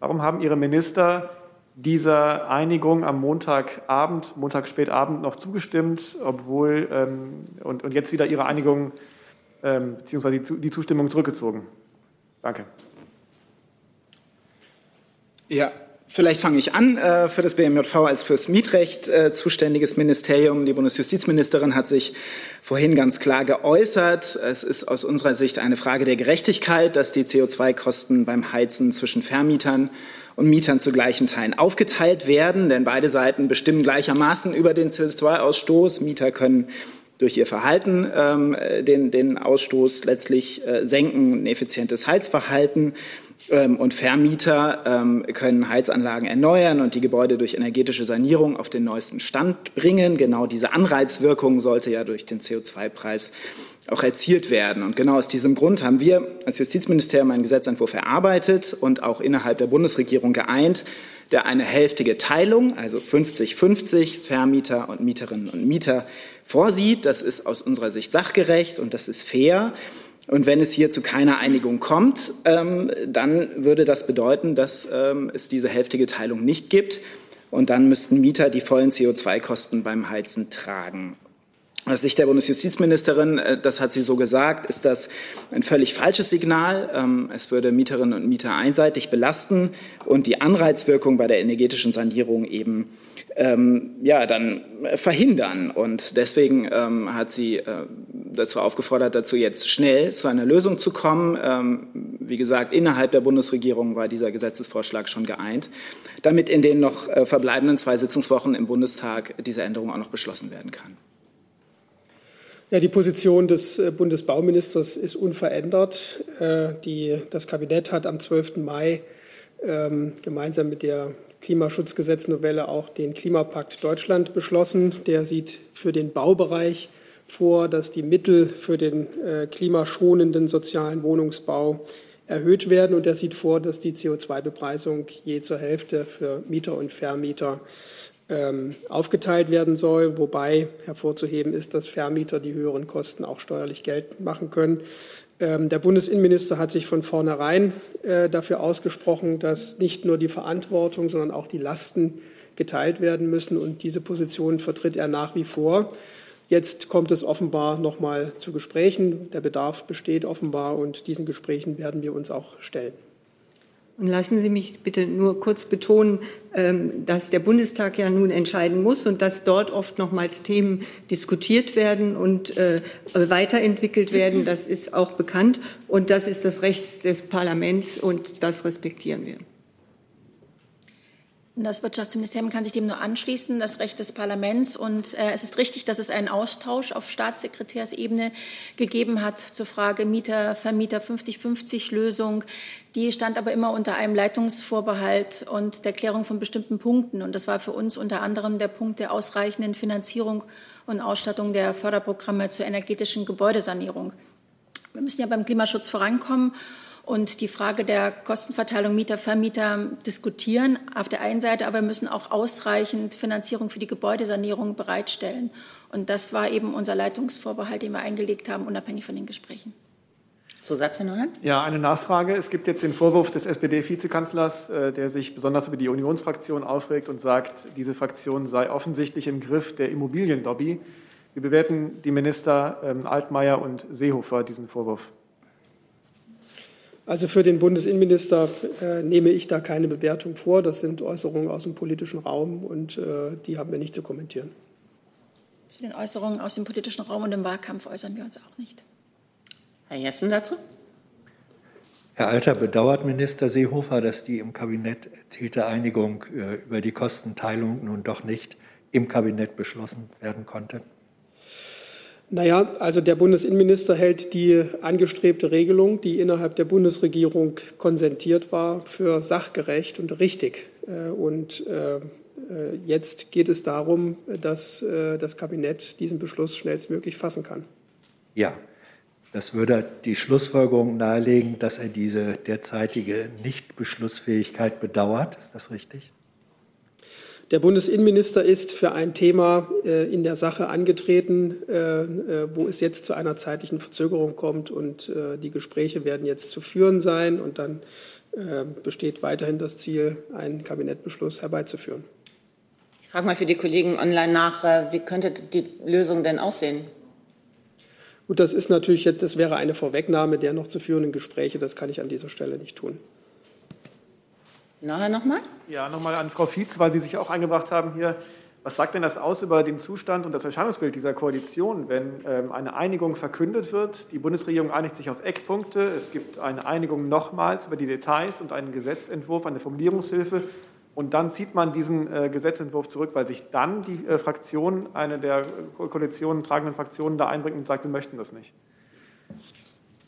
[SPEAKER 11] warum haben Ihre Minister dieser Einigung am Montagabend, Montag spätabend noch zugestimmt, obwohl ähm, und, und jetzt wieder ihre Einigung ähm, bzw. die, die Zustimmung zurückgezogen. Danke.
[SPEAKER 12] Ja, Vielleicht fange ich an. Äh, für das BMJV als fürs Mietrecht äh, zuständiges Ministerium. Die Bundesjustizministerin hat sich vorhin ganz klar geäußert. Es ist aus unserer Sicht eine Frage der Gerechtigkeit, dass die CO2-Kosten beim Heizen zwischen Vermietern und Mietern zu gleichen Teilen aufgeteilt werden, denn beide Seiten bestimmen gleichermaßen über den CO2-Ausstoß. Mieter können durch ihr Verhalten ähm, den, den Ausstoß letztlich äh, senken, ein effizientes Heizverhalten. Ähm, und Vermieter ähm, können Heizanlagen erneuern und die Gebäude durch energetische Sanierung auf den neuesten Stand bringen. Genau diese Anreizwirkung sollte ja durch den CO2-Preis auch erzielt werden. Und genau aus diesem Grund haben wir als Justizministerium einen Gesetzentwurf erarbeitet und auch innerhalb der Bundesregierung geeint, der eine hälftige Teilung, also 50-50 Vermieter und Mieterinnen und Mieter vorsieht. Das ist aus unserer Sicht sachgerecht und das ist fair. Und wenn es hier zu keiner Einigung kommt, ähm, dann würde das bedeuten, dass ähm, es diese hälftige Teilung nicht gibt. Und dann müssten Mieter die vollen CO2-Kosten beim Heizen tragen. Aus Sicht der Bundesjustizministerin, äh, das hat sie so gesagt, ist das ein völlig falsches Signal. Ähm, es würde Mieterinnen und Mieter einseitig belasten und die Anreizwirkung bei der energetischen Sanierung eben ähm, ja, dann verhindern. Und deswegen ähm, hat sie äh, dazu aufgefordert, dazu jetzt schnell zu einer Lösung zu kommen. Ähm, wie gesagt, innerhalb der Bundesregierung war dieser Gesetzesvorschlag schon geeint, damit in den noch äh, verbleibenden zwei Sitzungswochen im Bundestag diese Änderung auch noch beschlossen werden kann.
[SPEAKER 4] Ja, die Position des äh, Bundesbauministers ist unverändert. Äh, die, das Kabinett hat am 12. Mai ähm, gemeinsam mit der Klimaschutzgesetznovelle auch den Klimapakt Deutschland beschlossen. Der sieht für den Baubereich vor, dass die Mittel für den äh, klimaschonenden sozialen Wohnungsbau erhöht werden. Und er sieht vor, dass die CO2-Bepreisung je zur Hälfte für Mieter und Vermieter ähm, aufgeteilt werden soll, wobei hervorzuheben ist, dass Vermieter die höheren Kosten auch steuerlich geltend machen können. Ähm, der Bundesinnenminister hat sich von vornherein äh, dafür ausgesprochen, dass nicht nur die Verantwortung, sondern auch die Lasten geteilt werden müssen. Und diese Position vertritt er nach wie vor. Jetzt kommt es offenbar noch mal zu Gesprächen. Der Bedarf besteht offenbar und diesen Gesprächen werden wir uns auch stellen.
[SPEAKER 2] Und lassen Sie mich bitte nur kurz betonen, ähm, dass der Bundestag ja nun entscheiden muss und dass dort oft nochmals Themen diskutiert werden und äh, weiterentwickelt werden. Das ist auch bekannt und das ist das Recht des Parlaments und das respektieren wir.
[SPEAKER 13] Das Wirtschaftsministerium kann sich dem nur anschließen, das Recht des Parlaments. Und äh, es ist richtig, dass es einen Austausch auf Staatssekretärsebene gegeben hat zur Frage Mieter, Vermieter 50-50-Lösung. Die stand aber immer unter einem Leitungsvorbehalt und der Klärung von bestimmten Punkten. Und das war für uns unter anderem der Punkt der ausreichenden Finanzierung und Ausstattung der Förderprogramme zur energetischen Gebäudesanierung. Wir müssen ja beim Klimaschutz vorankommen und die Frage der Kostenverteilung Mieter-Vermieter diskutieren. Auf der einen Seite aber müssen auch ausreichend Finanzierung für die Gebäudesanierung bereitstellen. Und das war eben unser Leitungsvorbehalt, den wir eingelegt haben, unabhängig von den Gesprächen.
[SPEAKER 1] Zusatz, Herr Neumann?
[SPEAKER 11] Ja, eine Nachfrage. Es gibt jetzt den Vorwurf des SPD-Vizekanzlers, äh, der sich besonders über die Unionsfraktion aufregt und sagt, diese Fraktion sei offensichtlich im Griff der Immobilienlobby. Wie bewerten die Minister ähm, Altmaier und Seehofer diesen Vorwurf?
[SPEAKER 4] Also für den Bundesinnenminister äh, nehme ich da keine Bewertung vor. Das sind Äußerungen aus dem politischen Raum und äh, die haben wir nicht zu kommentieren.
[SPEAKER 13] Zu den Äußerungen aus dem politischen Raum und im Wahlkampf äußern wir uns auch nicht.
[SPEAKER 1] Herr Jessen dazu?
[SPEAKER 6] Herr Alter, bedauert Minister Seehofer, dass die im Kabinett erzielte Einigung äh, über die Kostenteilung nun doch nicht im Kabinett beschlossen werden konnte?
[SPEAKER 4] Naja, also der Bundesinnenminister hält die angestrebte Regelung, die innerhalb der Bundesregierung konsentiert war, für sachgerecht und richtig. Äh, und äh, jetzt geht es darum, dass das Kabinett diesen Beschluss schnellstmöglich fassen kann.
[SPEAKER 6] Ja, das würde die Schlussfolgerung nahelegen, dass er diese derzeitige Nichtbeschlussfähigkeit bedauert. Ist das richtig?
[SPEAKER 4] Der Bundesinnenminister ist für ein Thema äh, in der Sache angetreten, äh, äh, wo es jetzt zu einer zeitlichen Verzögerung kommt. Und die Gespräche werden jetzt zu führen sein. Und dann besteht weiterhin das Ziel, einen Kabinettbeschluss herbeizuführen.
[SPEAKER 1] Ich frage mal für die Kollegen online nach, wie könnte die Lösung denn aussehen?
[SPEAKER 4] Gut, das ist natürlich, das wäre eine Vorwegnahme der noch zu führenden Gespräche. Das kann ich an dieser Stelle nicht tun.
[SPEAKER 1] Nachher nochmal?
[SPEAKER 11] Ja, nochmal an Frau Fietz, weil Sie sich auch eingebracht haben hier. Was sagt denn das aus über den Zustand und das Erscheinungsbild dieser Koalition, wenn ähm, eine Einigung verkündet wird? Die Bundesregierung einigt sich auf Eckpunkte. Es gibt eine Einigung nochmals über die Details und einen Gesetzentwurf, eine Formulierungshilfe. Und dann zieht man diesen äh, Gesetzentwurf zurück, weil sich dann die äh, Fraktion, eine der Koalitionen tragenden Fraktionen, da einbringt und sagt, wir möchten das nicht.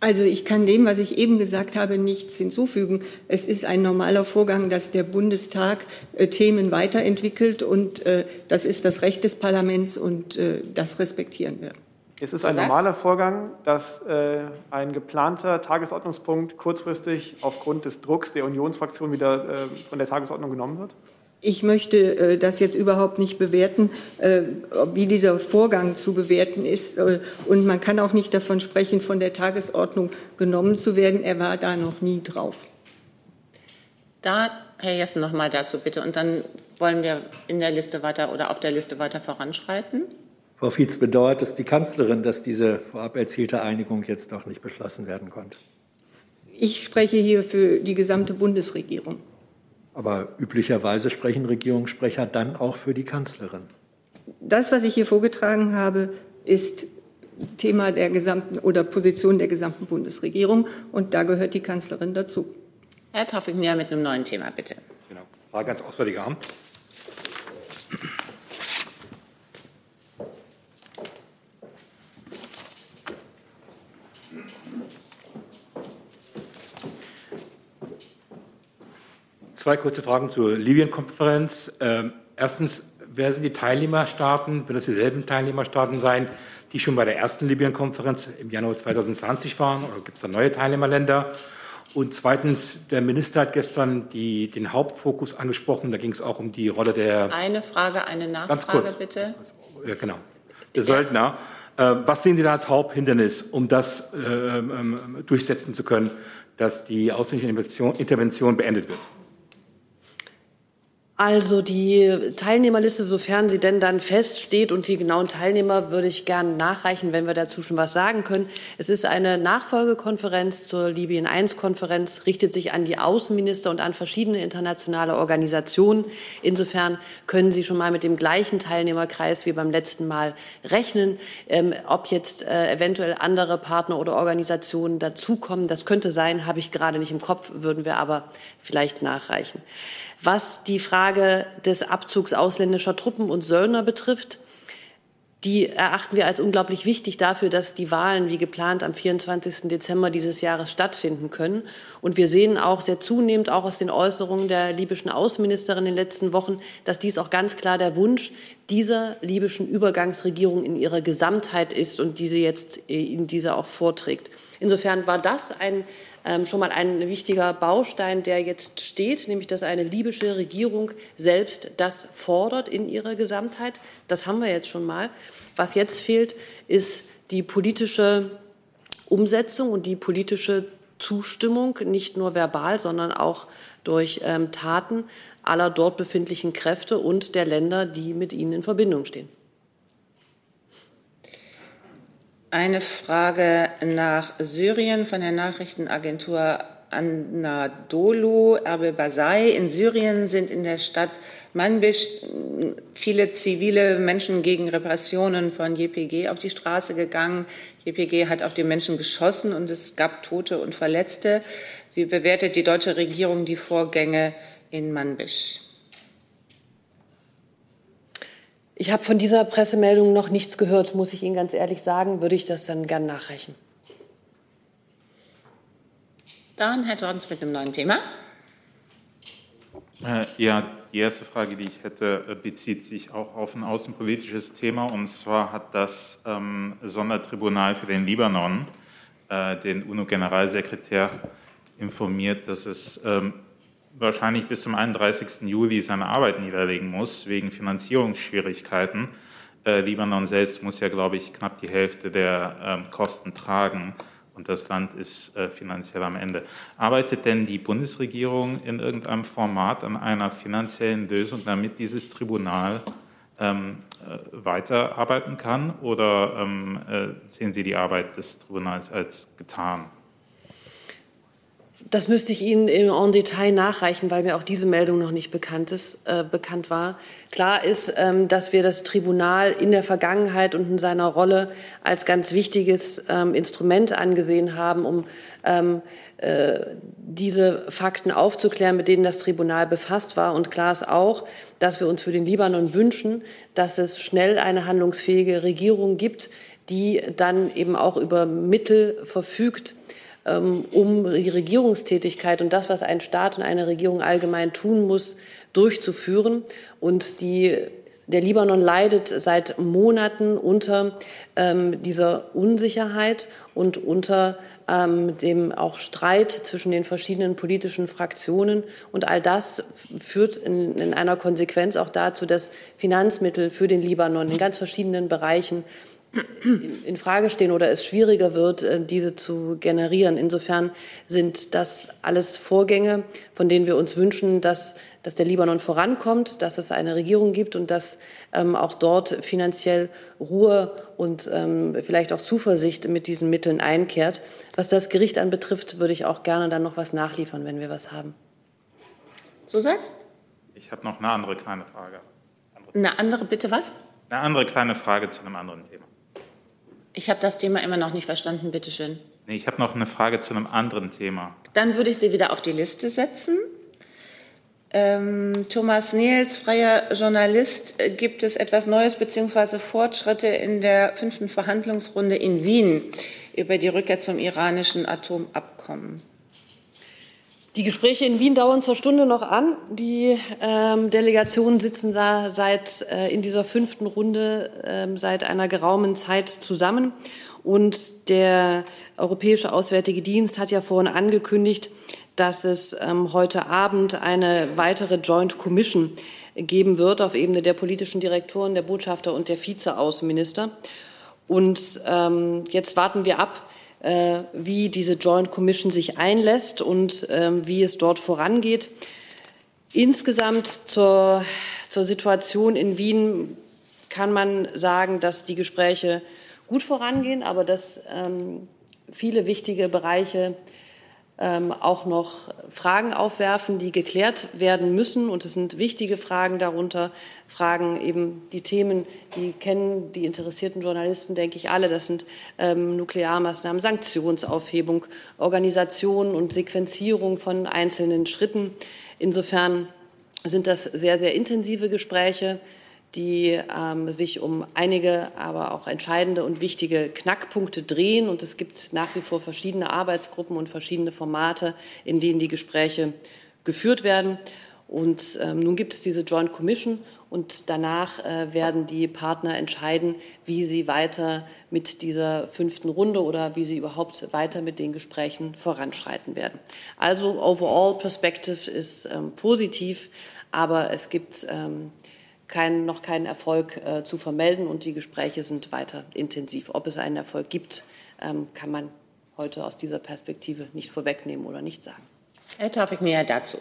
[SPEAKER 2] Also ich kann dem, was ich eben gesagt habe, nichts hinzufügen. Es ist ein normaler Vorgang, dass der Bundestag äh, Themen weiterentwickelt und äh, das ist das Recht des Parlaments und äh, das respektieren wir.
[SPEAKER 11] Es ist ein normaler Vorgang, dass äh, ein geplanter Tagesordnungspunkt kurzfristig aufgrund des Drucks der Unionsfraktion wieder äh, von der Tagesordnung genommen wird?
[SPEAKER 2] Ich möchte äh, das jetzt überhaupt nicht bewerten, äh, wie dieser Vorgang zu bewerten ist. Äh, und man kann auch nicht davon sprechen, von der Tagesordnung genommen zu werden. Er war da noch nie drauf.
[SPEAKER 1] Da, Herr Jessen, noch mal dazu bitte. Und dann wollen wir in der Liste weiter oder auf der Liste weiter voranschreiten.
[SPEAKER 6] Frau Fietz, bedauert es die Kanzlerin, dass diese vorab erzielte Einigung jetzt doch nicht beschlossen werden konnte?
[SPEAKER 2] Ich spreche hier für die gesamte Bundesregierung.
[SPEAKER 6] Aber üblicherweise sprechen Regierungssprecher dann auch für die Kanzlerin.
[SPEAKER 2] Das, was ich hier vorgetragen habe, ist Thema der gesamten oder Position der gesamten Bundesregierung und da gehört die Kanzlerin dazu.
[SPEAKER 1] Herr Taufik-Mier mit einem neuen Thema, bitte.
[SPEAKER 14] Genau. Frage ans Auswärtige Amt. Zwei kurze Fragen zur Libyen-Konferenz. Ähm, erstens, wer sind die Teilnehmerstaaten? Wird es dieselben Teilnehmerstaaten sein, die schon bei der ersten Libyen-Konferenz im Januar 2020 waren? Oder gibt es da neue Teilnehmerländer? Und zweitens, der Minister hat gestern die, den Hauptfokus angesprochen. Da ging es auch um die Rolle der.
[SPEAKER 1] Eine Frage, eine Nachfrage, bitte.
[SPEAKER 14] Ja, genau. Der Söldner. Äh, was sehen Sie da als Haupthindernis, um das äh, ähm, durchsetzen zu können, dass die ausländische Intervention beendet wird?
[SPEAKER 10] Also die Teilnehmerliste, sofern sie denn dann feststeht und die genauen Teilnehmer würde ich gerne nachreichen, wenn wir dazu schon was sagen können. Es ist eine Nachfolgekonferenz zur Libyen-I-Konferenz, richtet sich an die Außenminister und an verschiedene internationale Organisationen. Insofern können Sie schon mal mit dem gleichen Teilnehmerkreis wie beim letzten Mal rechnen. Ähm, ob jetzt äh, eventuell andere Partner oder Organisationen dazukommen, das könnte sein, habe ich gerade nicht im Kopf, würden wir aber vielleicht nachreichen. Was die Frage des Abzugs ausländischer Truppen und Söldner betrifft, die erachten wir als unglaublich wichtig dafür, dass die Wahlen wie geplant am 24. Dezember dieses Jahres stattfinden können. Und wir sehen auch sehr zunehmend, auch aus den Äußerungen der libyschen Außenministerin in den letzten Wochen, dass dies auch ganz klar der Wunsch dieser libyschen Übergangsregierung in ihrer Gesamtheit ist und diese jetzt in dieser auch vorträgt. Insofern war das ein schon mal ein wichtiger Baustein, der jetzt steht, nämlich dass eine libysche Regierung selbst das fordert in ihrer Gesamtheit. Das haben wir jetzt schon mal. Was jetzt fehlt, ist die politische Umsetzung und die politische Zustimmung, nicht nur verbal, sondern auch durch ähm, Taten aller dort befindlichen Kräfte und der Länder, die mit ihnen in Verbindung stehen.
[SPEAKER 1] Eine Frage nach Syrien von der Nachrichtenagentur Anadolu Erbil Basai. In Syrien sind in der Stadt Manbij viele zivile Menschen gegen Repressionen von JPG auf die Straße gegangen. JPG hat auf die Menschen geschossen und es gab Tote und Verletzte. Wie bewertet die deutsche Regierung die Vorgänge in Manbij?
[SPEAKER 10] Ich habe von dieser Pressemeldung noch nichts gehört, muss ich Ihnen ganz ehrlich sagen. Würde ich das dann gern nachreichen.
[SPEAKER 1] Dann Herr Jordans mit einem neuen Thema.
[SPEAKER 5] Äh, ja, die erste Frage, die ich hätte, äh, bezieht sich auch auf ein außenpolitisches Thema. Und zwar hat das ähm, Sondertribunal für den Libanon äh, den UNO-Generalsekretär informiert, dass es ähm, wahrscheinlich bis zum 31. Juli seine Arbeit niederlegen muss, wegen Finanzierungsschwierigkeiten. Äh, Libanon selbst muss ja, glaube ich, knapp die Hälfte der ähm, Kosten tragen und das Land ist äh, finanziell am Ende. Arbeitet denn die Bundesregierung in irgendeinem Format an einer finanziellen Lösung, damit dieses Tribunal ähm, äh, weiterarbeiten kann? Oder ähm, äh, sehen Sie die Arbeit des Tribunals als getan?
[SPEAKER 10] Das müsste ich Ihnen en Detail nachreichen, weil mir auch diese Meldung noch nicht bekannt, ist, äh, bekannt war. Klar ist, ähm, dass wir das Tribunal in der Vergangenheit und in seiner Rolle als ganz wichtiges ähm, Instrument angesehen haben, um ähm, äh, diese Fakten aufzuklären, mit denen das Tribunal befasst war. Und klar ist auch, dass wir uns für den Libanon wünschen, dass es schnell eine handlungsfähige Regierung gibt, die dann eben auch über Mittel verfügt, um die Regierungstätigkeit und das, was ein Staat und eine Regierung allgemein tun muss, durchzuführen. Und die, der Libanon leidet seit Monaten unter ähm, dieser Unsicherheit und unter ähm, dem auch Streit zwischen den verschiedenen politischen Fraktionen. Und all das führt in, in einer Konsequenz auch dazu, dass Finanzmittel für den Libanon in ganz verschiedenen Bereichen in Frage stehen oder es schwieriger wird, äh, diese zu generieren. Insofern sind das alles Vorgänge, von denen wir uns wünschen, dass, dass der Libanon vorankommt, dass es eine Regierung gibt und dass ähm, auch dort finanziell Ruhe und ähm, vielleicht auch Zuversicht mit diesen Mitteln einkehrt. Was das Gericht anbetrifft, würde ich auch gerne dann noch was nachliefern, wenn wir was haben.
[SPEAKER 1] Zusatz?
[SPEAKER 5] Ich habe noch eine andere kleine Frage.
[SPEAKER 1] Andere eine andere, bitte was?
[SPEAKER 5] Eine andere kleine Frage zu einem anderen Thema.
[SPEAKER 1] Ich habe das Thema immer noch nicht verstanden, bitte schön.
[SPEAKER 5] Nee, ich habe noch eine Frage zu einem anderen Thema.
[SPEAKER 1] Dann würde ich Sie wieder auf die Liste setzen. Ähm, Thomas Niels, freier Journalist, äh, gibt es etwas Neues bzw. Fortschritte in der fünften Verhandlungsrunde in Wien über die Rückkehr zum iranischen Atomabkommen?
[SPEAKER 10] Die Gespräche in Wien dauern zur Stunde noch an. Die ähm, Delegationen sitzen da seit äh, in dieser fünften Runde ähm, seit einer geraumen Zeit zusammen. Und der Europäische Auswärtige Dienst hat ja vorhin angekündigt, dass es ähm, heute Abend eine weitere Joint Commission geben wird auf Ebene der politischen Direktoren, der Botschafter und der Vizeaußenminister. Und ähm, jetzt warten wir ab, äh, wie diese Joint Commission sich einlässt und ähm, wie es dort vorangeht. Insgesamt zur, zur Situation in Wien kann man sagen, dass die Gespräche gut vorangehen, aber dass ähm, viele wichtige Bereiche ähm, auch noch Fragen aufwerfen, die geklärt werden müssen. Und es sind wichtige Fragen darunter, Fragen eben die Themen, die kennen die interessierten Journalisten, denke ich, alle. Das sind ähm, Nuklearmaßnahmen, Sanktionsaufhebung, Organisation und Sequenzierung von einzelnen Schritten. Insofern sind das sehr, sehr intensive Gespräche die ähm, sich um einige, aber auch entscheidende und wichtige Knackpunkte drehen. Und es gibt nach wie vor verschiedene Arbeitsgruppen und verschiedene Formate, in denen die Gespräche geführt werden. Und ähm, nun gibt es diese Joint Commission und danach äh, werden die Partner entscheiden, wie sie weiter mit dieser fünften Runde oder wie sie überhaupt weiter mit den Gesprächen voranschreiten werden. Also overall Perspective ist ähm, positiv, aber es gibt ähm, kein, noch keinen Erfolg äh, zu vermelden und die Gespräche sind weiter intensiv. Ob es einen Erfolg gibt, ähm, kann man heute aus dieser Perspektive nicht vorwegnehmen oder nicht sagen.
[SPEAKER 1] Herr Taufik mehr dazu.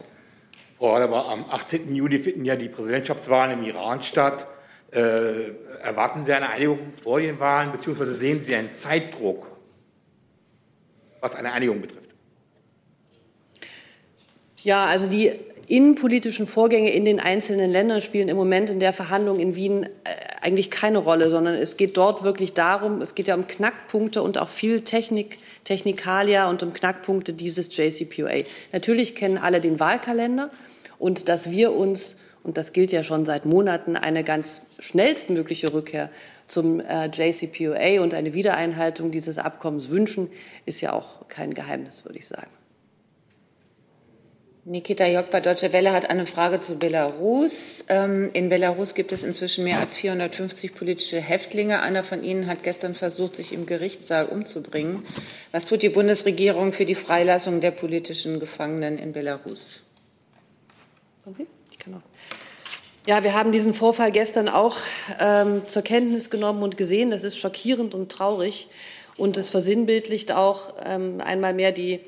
[SPEAKER 14] Frau Adebar, am 18. Juli finden ja die Präsidentschaftswahlen im Iran statt. Äh, erwarten Sie eine Einigung vor den Wahlen, beziehungsweise sehen Sie einen Zeitdruck, was eine Einigung betrifft?
[SPEAKER 10] Ja, also die innenpolitischen Vorgänge in den einzelnen Ländern spielen im Moment in der Verhandlung in Wien äh, eigentlich keine Rolle, sondern es geht dort wirklich darum, es geht ja um Knackpunkte und auch viel Technik, Technikalia und um Knackpunkte dieses JCPOA. Natürlich kennen alle den Wahlkalender und dass wir uns, und das gilt ja schon seit Monaten, eine ganz schnellstmögliche Rückkehr zum äh, JCPOA und eine Wiedereinhaltung dieses Abkommens wünschen, ist ja auch kein Geheimnis, würde ich sagen.
[SPEAKER 1] Nikita Jock bei Deutsche Welle hat eine Frage zu Belarus. Ähm, in Belarus gibt es inzwischen mehr als 450 politische Häftlinge. Einer von ihnen hat gestern versucht, sich im Gerichtssaal umzubringen. Was tut die Bundesregierung für die Freilassung der politischen Gefangenen in Belarus?
[SPEAKER 10] Ja, wir haben diesen Vorfall gestern auch ähm, zur Kenntnis genommen und gesehen. Das ist schockierend und traurig. Und es versinnbildlicht auch ähm, einmal mehr die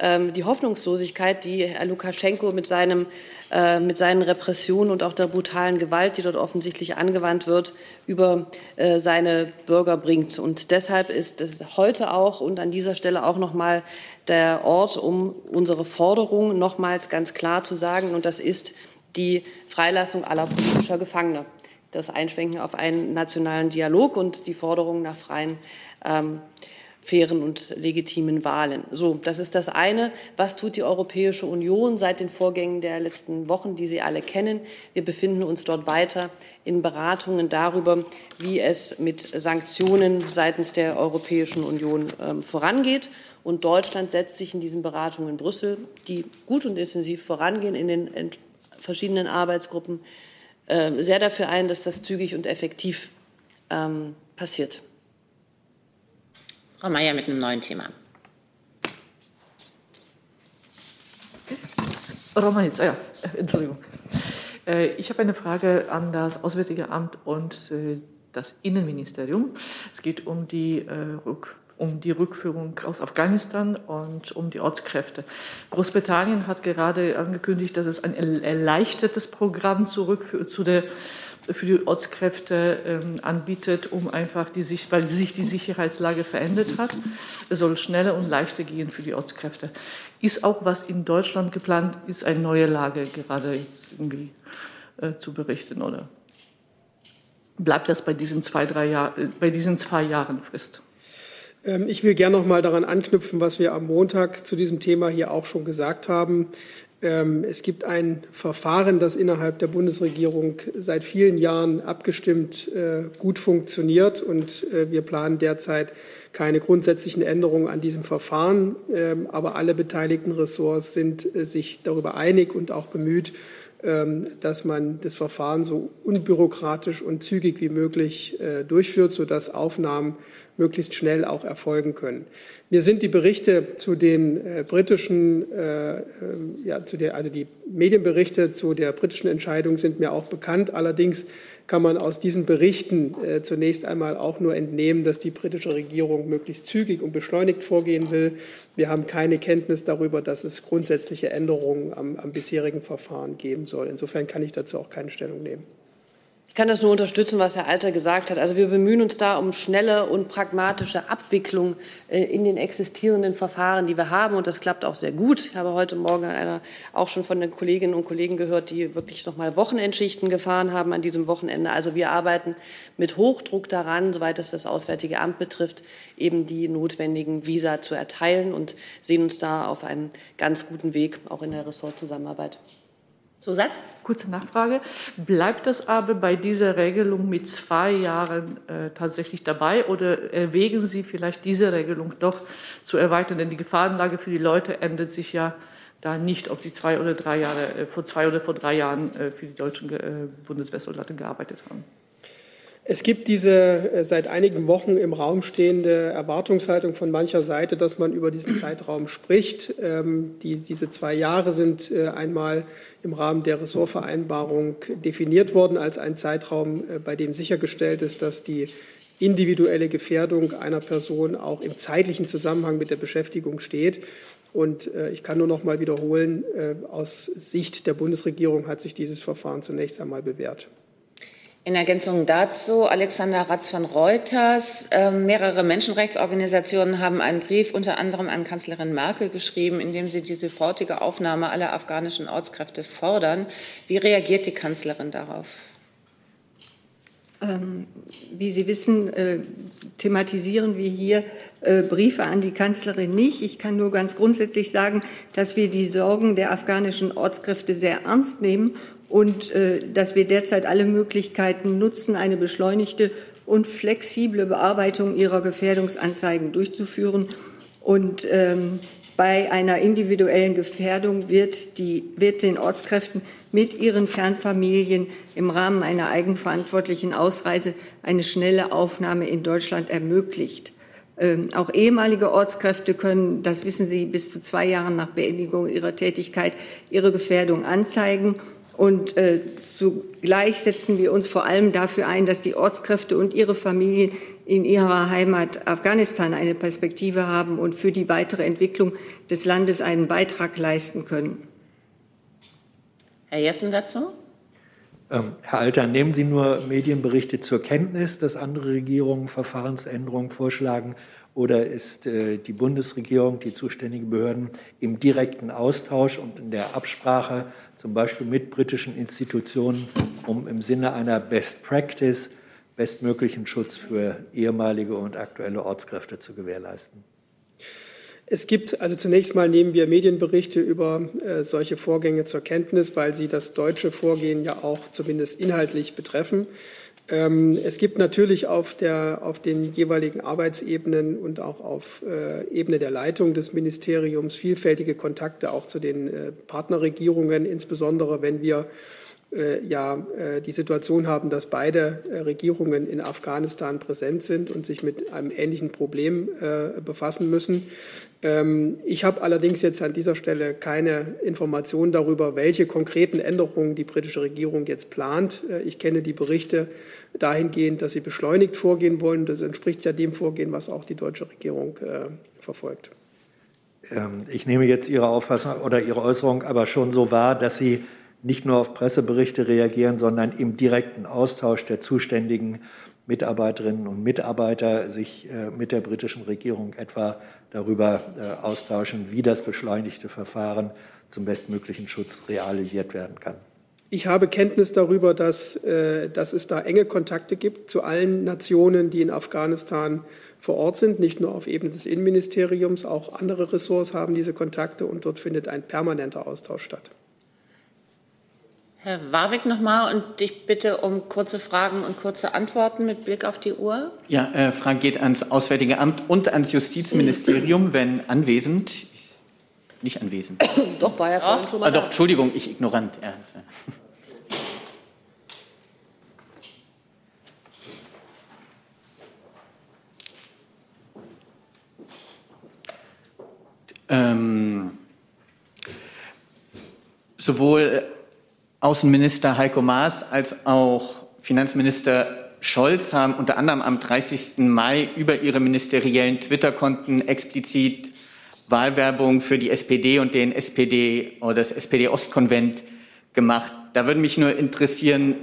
[SPEAKER 10] die Hoffnungslosigkeit, die Herr Lukaschenko mit, seinem, äh, mit seinen Repressionen und auch der brutalen Gewalt, die dort offensichtlich angewandt wird, über äh, seine Bürger bringt. Und deshalb ist es heute auch und an dieser Stelle auch noch mal der Ort, um unsere Forderung nochmals ganz klar zu sagen, und das ist die Freilassung aller politischer Gefangener. Das Einschwenken auf einen nationalen Dialog und die Forderung nach freien ähm, fairen und legitimen Wahlen. So, das ist das eine. Was tut die Europäische Union seit den Vorgängen der letzten Wochen, die Sie alle kennen? Wir befinden uns dort weiter in Beratungen darüber, wie es mit Sanktionen seitens der Europäischen Union ähm, vorangeht. Und Deutschland setzt sich in diesen Beratungen in Brüssel, die gut und intensiv vorangehen in den verschiedenen Arbeitsgruppen, äh, sehr dafür ein, dass das zügig und effektiv ähm, passiert.
[SPEAKER 1] Frau Mayer mit einem neuen Thema.
[SPEAKER 15] Romanitz, ja, Entschuldigung. Äh, ich habe eine Frage an das Auswärtige Amt und äh, das Innenministerium. Es geht um die, äh, um die Rückführung aus Afghanistan und um die Ortskräfte. Großbritannien hat gerade angekündigt, dass es ein erleichtertes Programm zurück zu der für die Ortskräfte ähm, anbietet, um einfach die sich, weil sich die Sicherheitslage verändert hat. Es soll schneller und leichter gehen für die Ortskräfte. Ist auch was in Deutschland geplant, ist eine neue Lage gerade jetzt irgendwie äh, zu berichten, oder? Bleibt das bei diesen zwei, drei Jahr, äh, bei diesen zwei Jahren Frist?
[SPEAKER 4] Ähm, ich will gerne noch mal daran anknüpfen, was wir am Montag zu diesem Thema hier auch schon gesagt haben. Ähm, es gibt ein Verfahren, das innerhalb der Bundesregierung seit vielen Jahren abgestimmt äh, gut funktioniert. Und äh, wir planen derzeit keine grundsätzlichen Änderungen an diesem Verfahren. Ähm, aber alle beteiligten Ressorts sind äh, sich darüber einig und auch bemüht, ähm, dass man das Verfahren so unbürokratisch und zügig wie möglich durchführt, sodass Aufnahmen möglichst schnell auch erfolgen können. Mir sind die Berichte zu den äh, britischen, äh, äh, ja, zu der, also die Medienberichte zu der britischen Entscheidung sind mir auch bekannt. Allerdings kann man aus diesen Berichten äh, zunächst einmal auch nur entnehmen, dass die britische Regierung möglichst zügig und beschleunigt vorgehen will. Wir haben keine Kenntnis darüber, dass es grundsätzliche Änderungen am, am bisherigen Verfahren geben soll. Insofern kann ich dazu auch keine Stellung nehmen.
[SPEAKER 10] Ich kann das nur unterstützen, was Herr Alter gesagt hat. Also wir bemühen uns da um schnelle und pragmatische Abwicklung äh, in den existierenden Verfahren, die wir haben. Und das klappt auch sehr gut. Ich habe heute Morgen einer auch schon von den Kolleginnen und Kollegen gehört, die wirklich noch mal Wochenendschichten gefahren haben an diesem Wochenende. Also wir arbeiten mit Hochdruck daran, soweit es das Auswärtige Amt betrifft, eben die notwendigen Visa zu erteilen und sehen uns da auf einem ganz guten Weg, auch in der Ressortzusammenarbeit.
[SPEAKER 15] Zusatz? Kurze Nachfrage. Bleibt das aber bei dieser Regelung mit zwei Jahren äh, tatsächlich dabei oder erwägen Sie vielleicht diese Regelung doch zu erweitern? Denn die Gefahrenlage für die Leute ändert sich ja da nicht, ob sie zwei oder drei Jahre, äh, vor zwei oder vor drei Jahren äh, für die deutschen äh, Bundeswehrsoldaten gearbeitet haben.
[SPEAKER 4] Es gibt diese äh, seit einigen Wochen im Raum stehende Erwartungshaltung von mancher Seite, dass man über diesen Zeitraum spricht. Ähm, die, diese zwei Jahre sind äh, einmal im Rahmen der Ressortvereinbarung definiert worden als ein Zeitraum, äh, bei dem sichergestellt ist, dass die individuelle Gefährdung einer Person auch im zeitlichen Zusammenhang mit der Beschäftigung steht. Und ich kann nur noch mal wiederholen, aus Sicht der Bundesregierung hat sich dieses Verfahren zunächst einmal bewährt.
[SPEAKER 1] In Ergänzung dazu, Alexander Ratz von Reuters. Äh, mehrere Menschenrechtsorganisationen haben einen Brief unter anderem an Kanzlerin Merkel geschrieben, in dem sie die sofortige Aufnahme aller afghanischen Ortskräfte fordern. Wie reagiert die Kanzlerin darauf?
[SPEAKER 2] Ähm, wie Sie wissen, äh, thematisieren wir hier äh, Briefe an die Kanzlerin nicht. Ich kann nur ganz grundsätzlich sagen, dass wir die Sorgen der afghanischen Ortskräfte sehr ernst nehmen und äh, dass wir derzeit alle Möglichkeiten nutzen, eine beschleunigte und flexible Bearbeitung ihrer Gefährdungsanzeigen durchzuführen. Und ähm, bei einer individuellen Gefährdung wird, die, wird den Ortskräften mit ihren Kernfamilien im Rahmen einer eigenverantwortlichen Ausreise eine schnelle Aufnahme in Deutschland ermöglicht. Ähm, auch ehemalige Ortskräfte können, das wissen Sie, bis zu zwei Jahren nach Beendigung ihrer Tätigkeit ihre Gefährdung anzeigen. Und äh, zugleich setzen wir uns vor allem dafür ein, dass die Ortskräfte und ihre Familien in ihrer Heimat Afghanistan eine Perspektive haben und für die weitere Entwicklung des Landes einen Beitrag leisten können.
[SPEAKER 1] Herr Jessen dazu?
[SPEAKER 6] Ähm, Herr Alter, nehmen Sie nur Medienberichte zur Kenntnis, dass andere Regierungen Verfahrensänderungen vorschlagen? Oder ist äh, die Bundesregierung, die zuständigen Behörden im direkten Austausch und in der Absprache, zum Beispiel mit britischen Institutionen, um im Sinne einer Best Practice bestmöglichen Schutz für ehemalige und aktuelle Ortskräfte zu gewährleisten?
[SPEAKER 4] Es gibt, also zunächst mal nehmen wir Medienberichte über äh, solche Vorgänge zur Kenntnis, weil sie das deutsche Vorgehen ja auch zumindest inhaltlich betreffen. Ähm, es gibt natürlich auf, der, auf den jeweiligen Arbeitsebenen und auch auf äh, Ebene der Leitung des Ministeriums vielfältige Kontakte auch zu den äh, Partnerregierungen, insbesondere wenn wir ja äh, die Situation haben, dass beide äh, Regierungen in Afghanistan präsent sind und sich mit einem ähnlichen Problem befassen müssen. Ähm, ich habe allerdings jetzt an dieser Stelle keine Informationen darüber, welche konkreten Änderungen die britische Regierung jetzt plant. Ich kenne die Berichte dahingehend, dass sie beschleunigt vorgehen wollen. Das entspricht ja dem Vorgehen, was auch die deutsche Regierung verfolgt.
[SPEAKER 6] Ähm, ich nehme jetzt Ihre Auffassung oder Ihre Äußerung aber schon so wahr, dass Sie nicht nur auf Presseberichte reagieren, sondern im direkten Austausch der zuständigen Mitarbeiterinnen und Mitarbeiter sich äh, mit der britischen Regierung etwa darüber äh, austauschen, wie das beschleunigte Verfahren zum bestmöglichen Schutz realisiert werden kann.
[SPEAKER 4] Ich habe Kenntnis darüber, dass, äh, dass es da enge Kontakte gibt zu allen Nationen, die in Afghanistan vor Ort sind, nicht nur auf Ebene des Innenministeriums, auch andere Ressorts haben diese Kontakte und dort findet ein permanenter Austausch statt.
[SPEAKER 1] Herr Warwick nochmal und ich bitte um kurze Fragen und kurze Antworten mit Blick auf die Uhr.
[SPEAKER 7] Ja, äh, Frage geht ans Auswärtige Amt und ans Justizministerium, wenn anwesend. Nicht anwesend.
[SPEAKER 10] doch, war ja vorhin schon mal. Ah,
[SPEAKER 7] doch, Entschuldigung, ich ignorant. Ja. Ähm, sowohl Außenminister Heiko Maas als auch Finanzminister Scholz haben unter anderem am 30. Mai über ihre ministeriellen Twitter-Konten explizit Wahlwerbung für die SPD und den SPD oder das SPD-Ostkonvent gemacht. Da würde mich nur interessieren,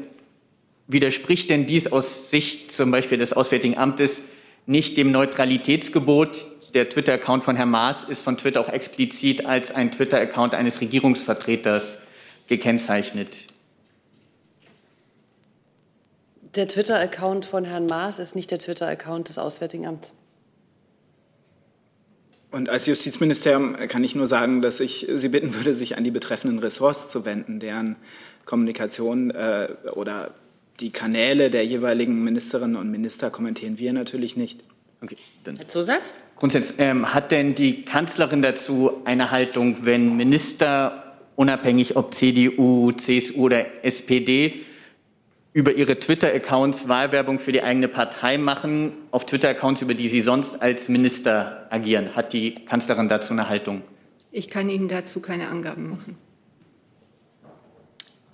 [SPEAKER 7] widerspricht denn dies aus Sicht zum Beispiel des Auswärtigen Amtes nicht dem Neutralitätsgebot? Der Twitter-Account von Herrn Maas ist von Twitter auch explizit als ein Twitter-Account eines Regierungsvertreters gekennzeichnet.
[SPEAKER 10] Der Twitter-Account von Herrn Maas ist nicht der Twitter-Account des Auswärtigen Amts.
[SPEAKER 12] Und als Justizministerium kann ich nur sagen, dass ich Sie bitten würde, sich an die betreffenden Ressorts zu wenden, deren Kommunikation äh, oder die Kanäle der jeweiligen Ministerinnen und Minister kommentieren wir natürlich nicht.
[SPEAKER 1] Okay, dann. Herr Zusatz?
[SPEAKER 7] Grundsätzlich, ähm, hat denn die Kanzlerin dazu eine Haltung, wenn Minister unabhängig ob CDU, CSU oder SPD, über ihre Twitter-Accounts Wahlwerbung für die eigene Partei machen, auf Twitter-Accounts, über die sie sonst als Minister agieren. Hat die Kanzlerin dazu eine Haltung?
[SPEAKER 2] Ich kann Ihnen dazu keine Angaben machen.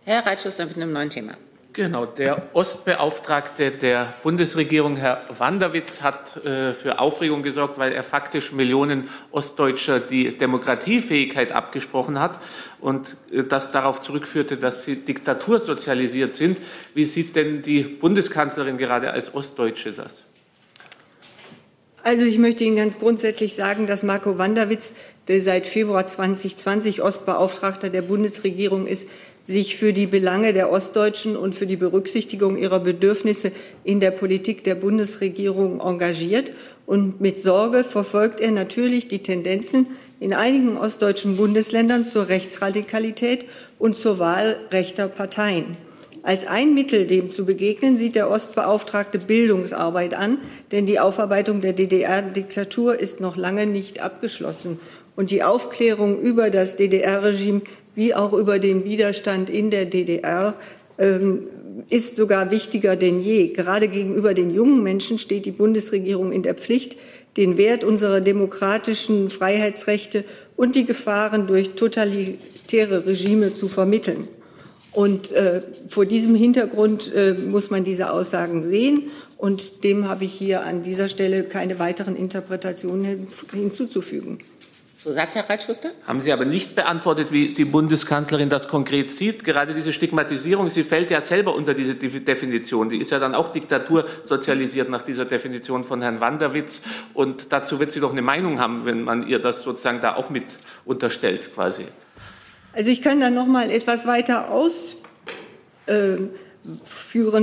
[SPEAKER 1] Herr Reitschuster mit einem neuen Thema.
[SPEAKER 9] Genau, der Ostbeauftragte der Bundesregierung, Herr Wanderwitz, hat äh, für Aufregung gesorgt, weil er faktisch Millionen Ostdeutscher die Demokratiefähigkeit abgesprochen hat und äh, das darauf zurückführte, dass sie diktatursozialisiert sind. Wie sieht denn die Bundeskanzlerin gerade als Ostdeutsche das?
[SPEAKER 2] Also ich möchte Ihnen ganz grundsätzlich sagen, dass Marco Wanderwitz, der seit Februar 2020 Ostbeauftragter der Bundesregierung ist, sich für die Belange der Ostdeutschen und für die Berücksichtigung ihrer Bedürfnisse in der Politik der Bundesregierung engagiert. Und mit Sorge verfolgt er natürlich die Tendenzen in einigen ostdeutschen Bundesländern zur Rechtsradikalität und zur Wahl rechter Parteien. Als ein Mittel, dem zu begegnen, sieht der Ostbeauftragte Bildungsarbeit an, denn die Aufarbeitung der DDR-Diktatur ist noch lange nicht abgeschlossen. Und die Aufklärung über das DDR-Regime wie auch über den Widerstand in der DDR ähm, ist sogar wichtiger denn je. Gerade gegenüber den jungen Menschen steht die Bundesregierung in der Pflicht, den Wert unserer demokratischen Freiheitsrechte und die Gefahren durch totalitäre Regime zu vermitteln. Und äh, vor diesem Hintergrund äh, muss man diese Aussagen sehen. Und dem habe ich hier an dieser Stelle keine weiteren Interpretationen hinzuzufügen.
[SPEAKER 1] Zusatz, Herr Reitschuster?
[SPEAKER 9] Haben Sie aber nicht beantwortet, wie die Bundeskanzlerin das konkret sieht. Gerade diese Stigmatisierung, sie fällt ja selber unter diese Definition. Die ist ja dann auch Diktatur sozialisiert nach dieser Definition von Herrn Wanderwitz. Und dazu wird sie doch eine Meinung haben, wenn man ihr das sozusagen da auch mit unterstellt, quasi.
[SPEAKER 2] Also ich kann da noch mal etwas weiter ausführen,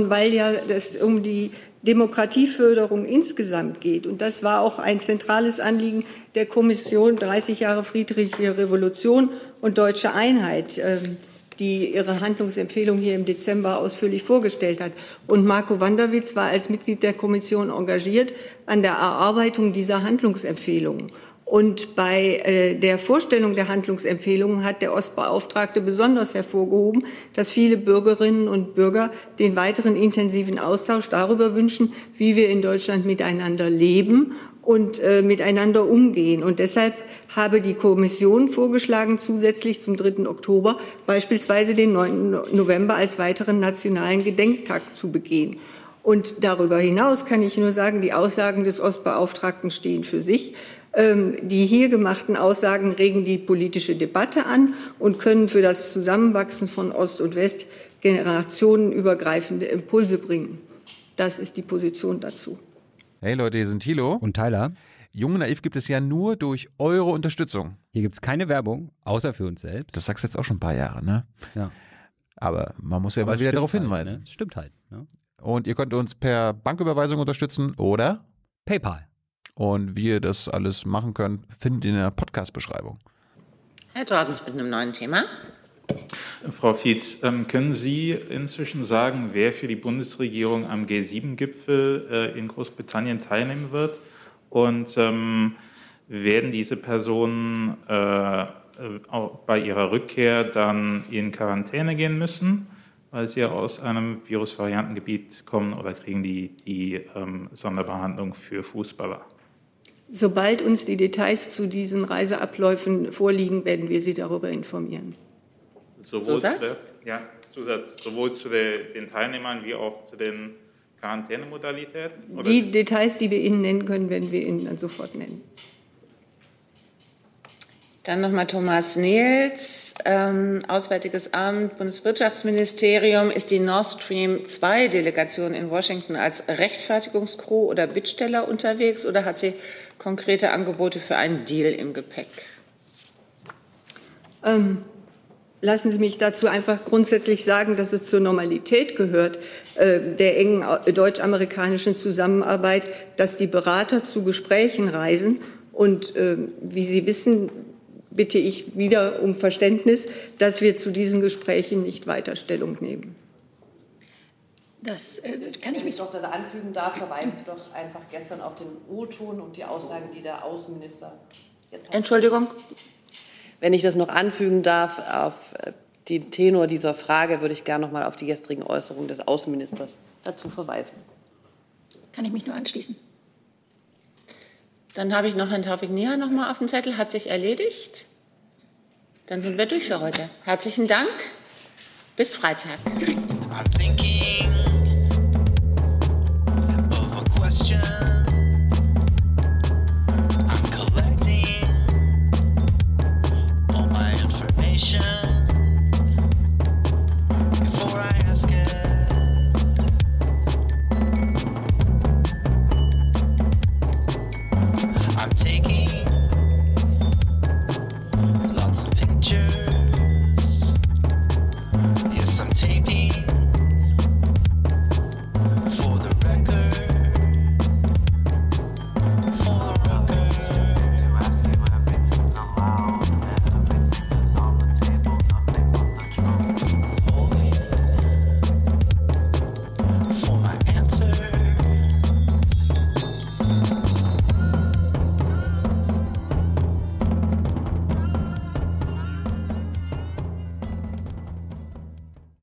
[SPEAKER 2] weil ja das um die Demokratieförderung insgesamt geht. Und das war auch ein zentrales Anliegen der Kommission 30 Jahre Friedliche Revolution und Deutsche Einheit, ähm, die ihre Handlungsempfehlung hier im Dezember ausführlich vorgestellt hat. Und Marco Wanderwitz war als Mitglied der Kommission engagiert an der Erarbeitung dieser Handlungsempfehlungen. Und bei äh, der Vorstellung der Handlungsempfehlungen hat der Ostbeauftragte besonders hervorgehoben, dass viele Bürgerinnen und Bürger den weiteren intensiven Austausch darüber wünschen, wie wir in Deutschland miteinander leben und äh, miteinander umgehen. Und deshalb habe die Kommission vorgeschlagen, zusätzlich zum 3. Oktober beispielsweise den 9. November als weiteren nationalen Gedenktag zu begehen. Und darüber hinaus kann ich nur sagen, die Aussagen des Ostbeauftragten stehen für sich. Ähm, die hier gemachten Aussagen regen die politische Debatte an und können für das Zusammenwachsen von Ost und West generationenübergreifende Impulse bringen. Das ist die Position dazu.
[SPEAKER 3] Hey Leute, hier sind Thilo
[SPEAKER 16] und Tyler.
[SPEAKER 3] Jung Naiv gibt es ja nur durch eure Unterstützung.
[SPEAKER 16] Hier gibt es keine Werbung, außer für uns selbst.
[SPEAKER 3] Das sagst du jetzt auch schon ein paar Jahre, ne?
[SPEAKER 16] Ja.
[SPEAKER 3] Aber man muss ja Aber mal wieder darauf
[SPEAKER 16] halt,
[SPEAKER 3] hinweisen.
[SPEAKER 16] Ne? Stimmt halt. Ne?
[SPEAKER 3] Und ihr könnt uns per Banküberweisung unterstützen oder
[SPEAKER 16] PayPal.
[SPEAKER 3] Und wie ihr das alles machen könnt, findet ihr in der Podcast-Beschreibung.
[SPEAKER 1] Herr Jorgens mit einem neuen Thema.
[SPEAKER 5] Frau Fietz, ähm, können Sie inzwischen sagen, wer für die Bundesregierung am G7-Gipfel äh, in Großbritannien teilnehmen wird? Und ähm, werden diese Personen äh, bei ihrer Rückkehr dann in Quarantäne gehen müssen, weil sie ja aus einem Virusvariantengebiet kommen, oder kriegen die die ähm, Sonderbehandlung für Fußballer?
[SPEAKER 2] Sobald uns die Details zu diesen Reiseabläufen vorliegen, werden wir Sie darüber informieren.
[SPEAKER 5] Sowohl Zusatz? Der, ja, Zusatz. Sowohl zu der, den Teilnehmern wie auch zu den Quarantänemodalitäten?
[SPEAKER 2] Oder? Die Details, die wir Ihnen nennen können, werden wir Ihnen dann sofort nennen.
[SPEAKER 1] Dann nochmal Thomas Nils, ähm, Auswärtiges Amt, Bundeswirtschaftsministerium. Ist die Nord Stream 2 Delegation in Washington als Rechtfertigungskrew oder Bittsteller unterwegs oder hat sie konkrete Angebote für einen Deal im Gepäck?
[SPEAKER 2] Ähm, lassen Sie mich dazu einfach grundsätzlich sagen, dass es zur Normalität gehört, äh, der engen deutsch-amerikanischen Zusammenarbeit, dass die Berater zu Gesprächen reisen. Und äh, wie Sie wissen, bitte ich wieder um Verständnis, dass wir zu diesen Gesprächen nicht weiter Stellung nehmen.
[SPEAKER 10] Das äh, kann ich mich doch da anfügen darf, verweise ich doch einfach gestern auf den O-Ton und die Aussagen, die der Außenminister
[SPEAKER 1] jetzt hat. Entschuldigung.
[SPEAKER 10] Wenn ich das noch anfügen darf, auf äh, den Tenor dieser Frage würde ich gerne noch mal auf die gestrigen Äußerungen des Außenministers dazu verweisen.
[SPEAKER 13] Kann ich mich nur anschließen.
[SPEAKER 1] Dann habe ich noch Herrn Taufik Nia noch mal auf dem Zettel. Hat sich erledigt? Dann sind wir durch für heute. Herzlichen Dank. Bis Freitag.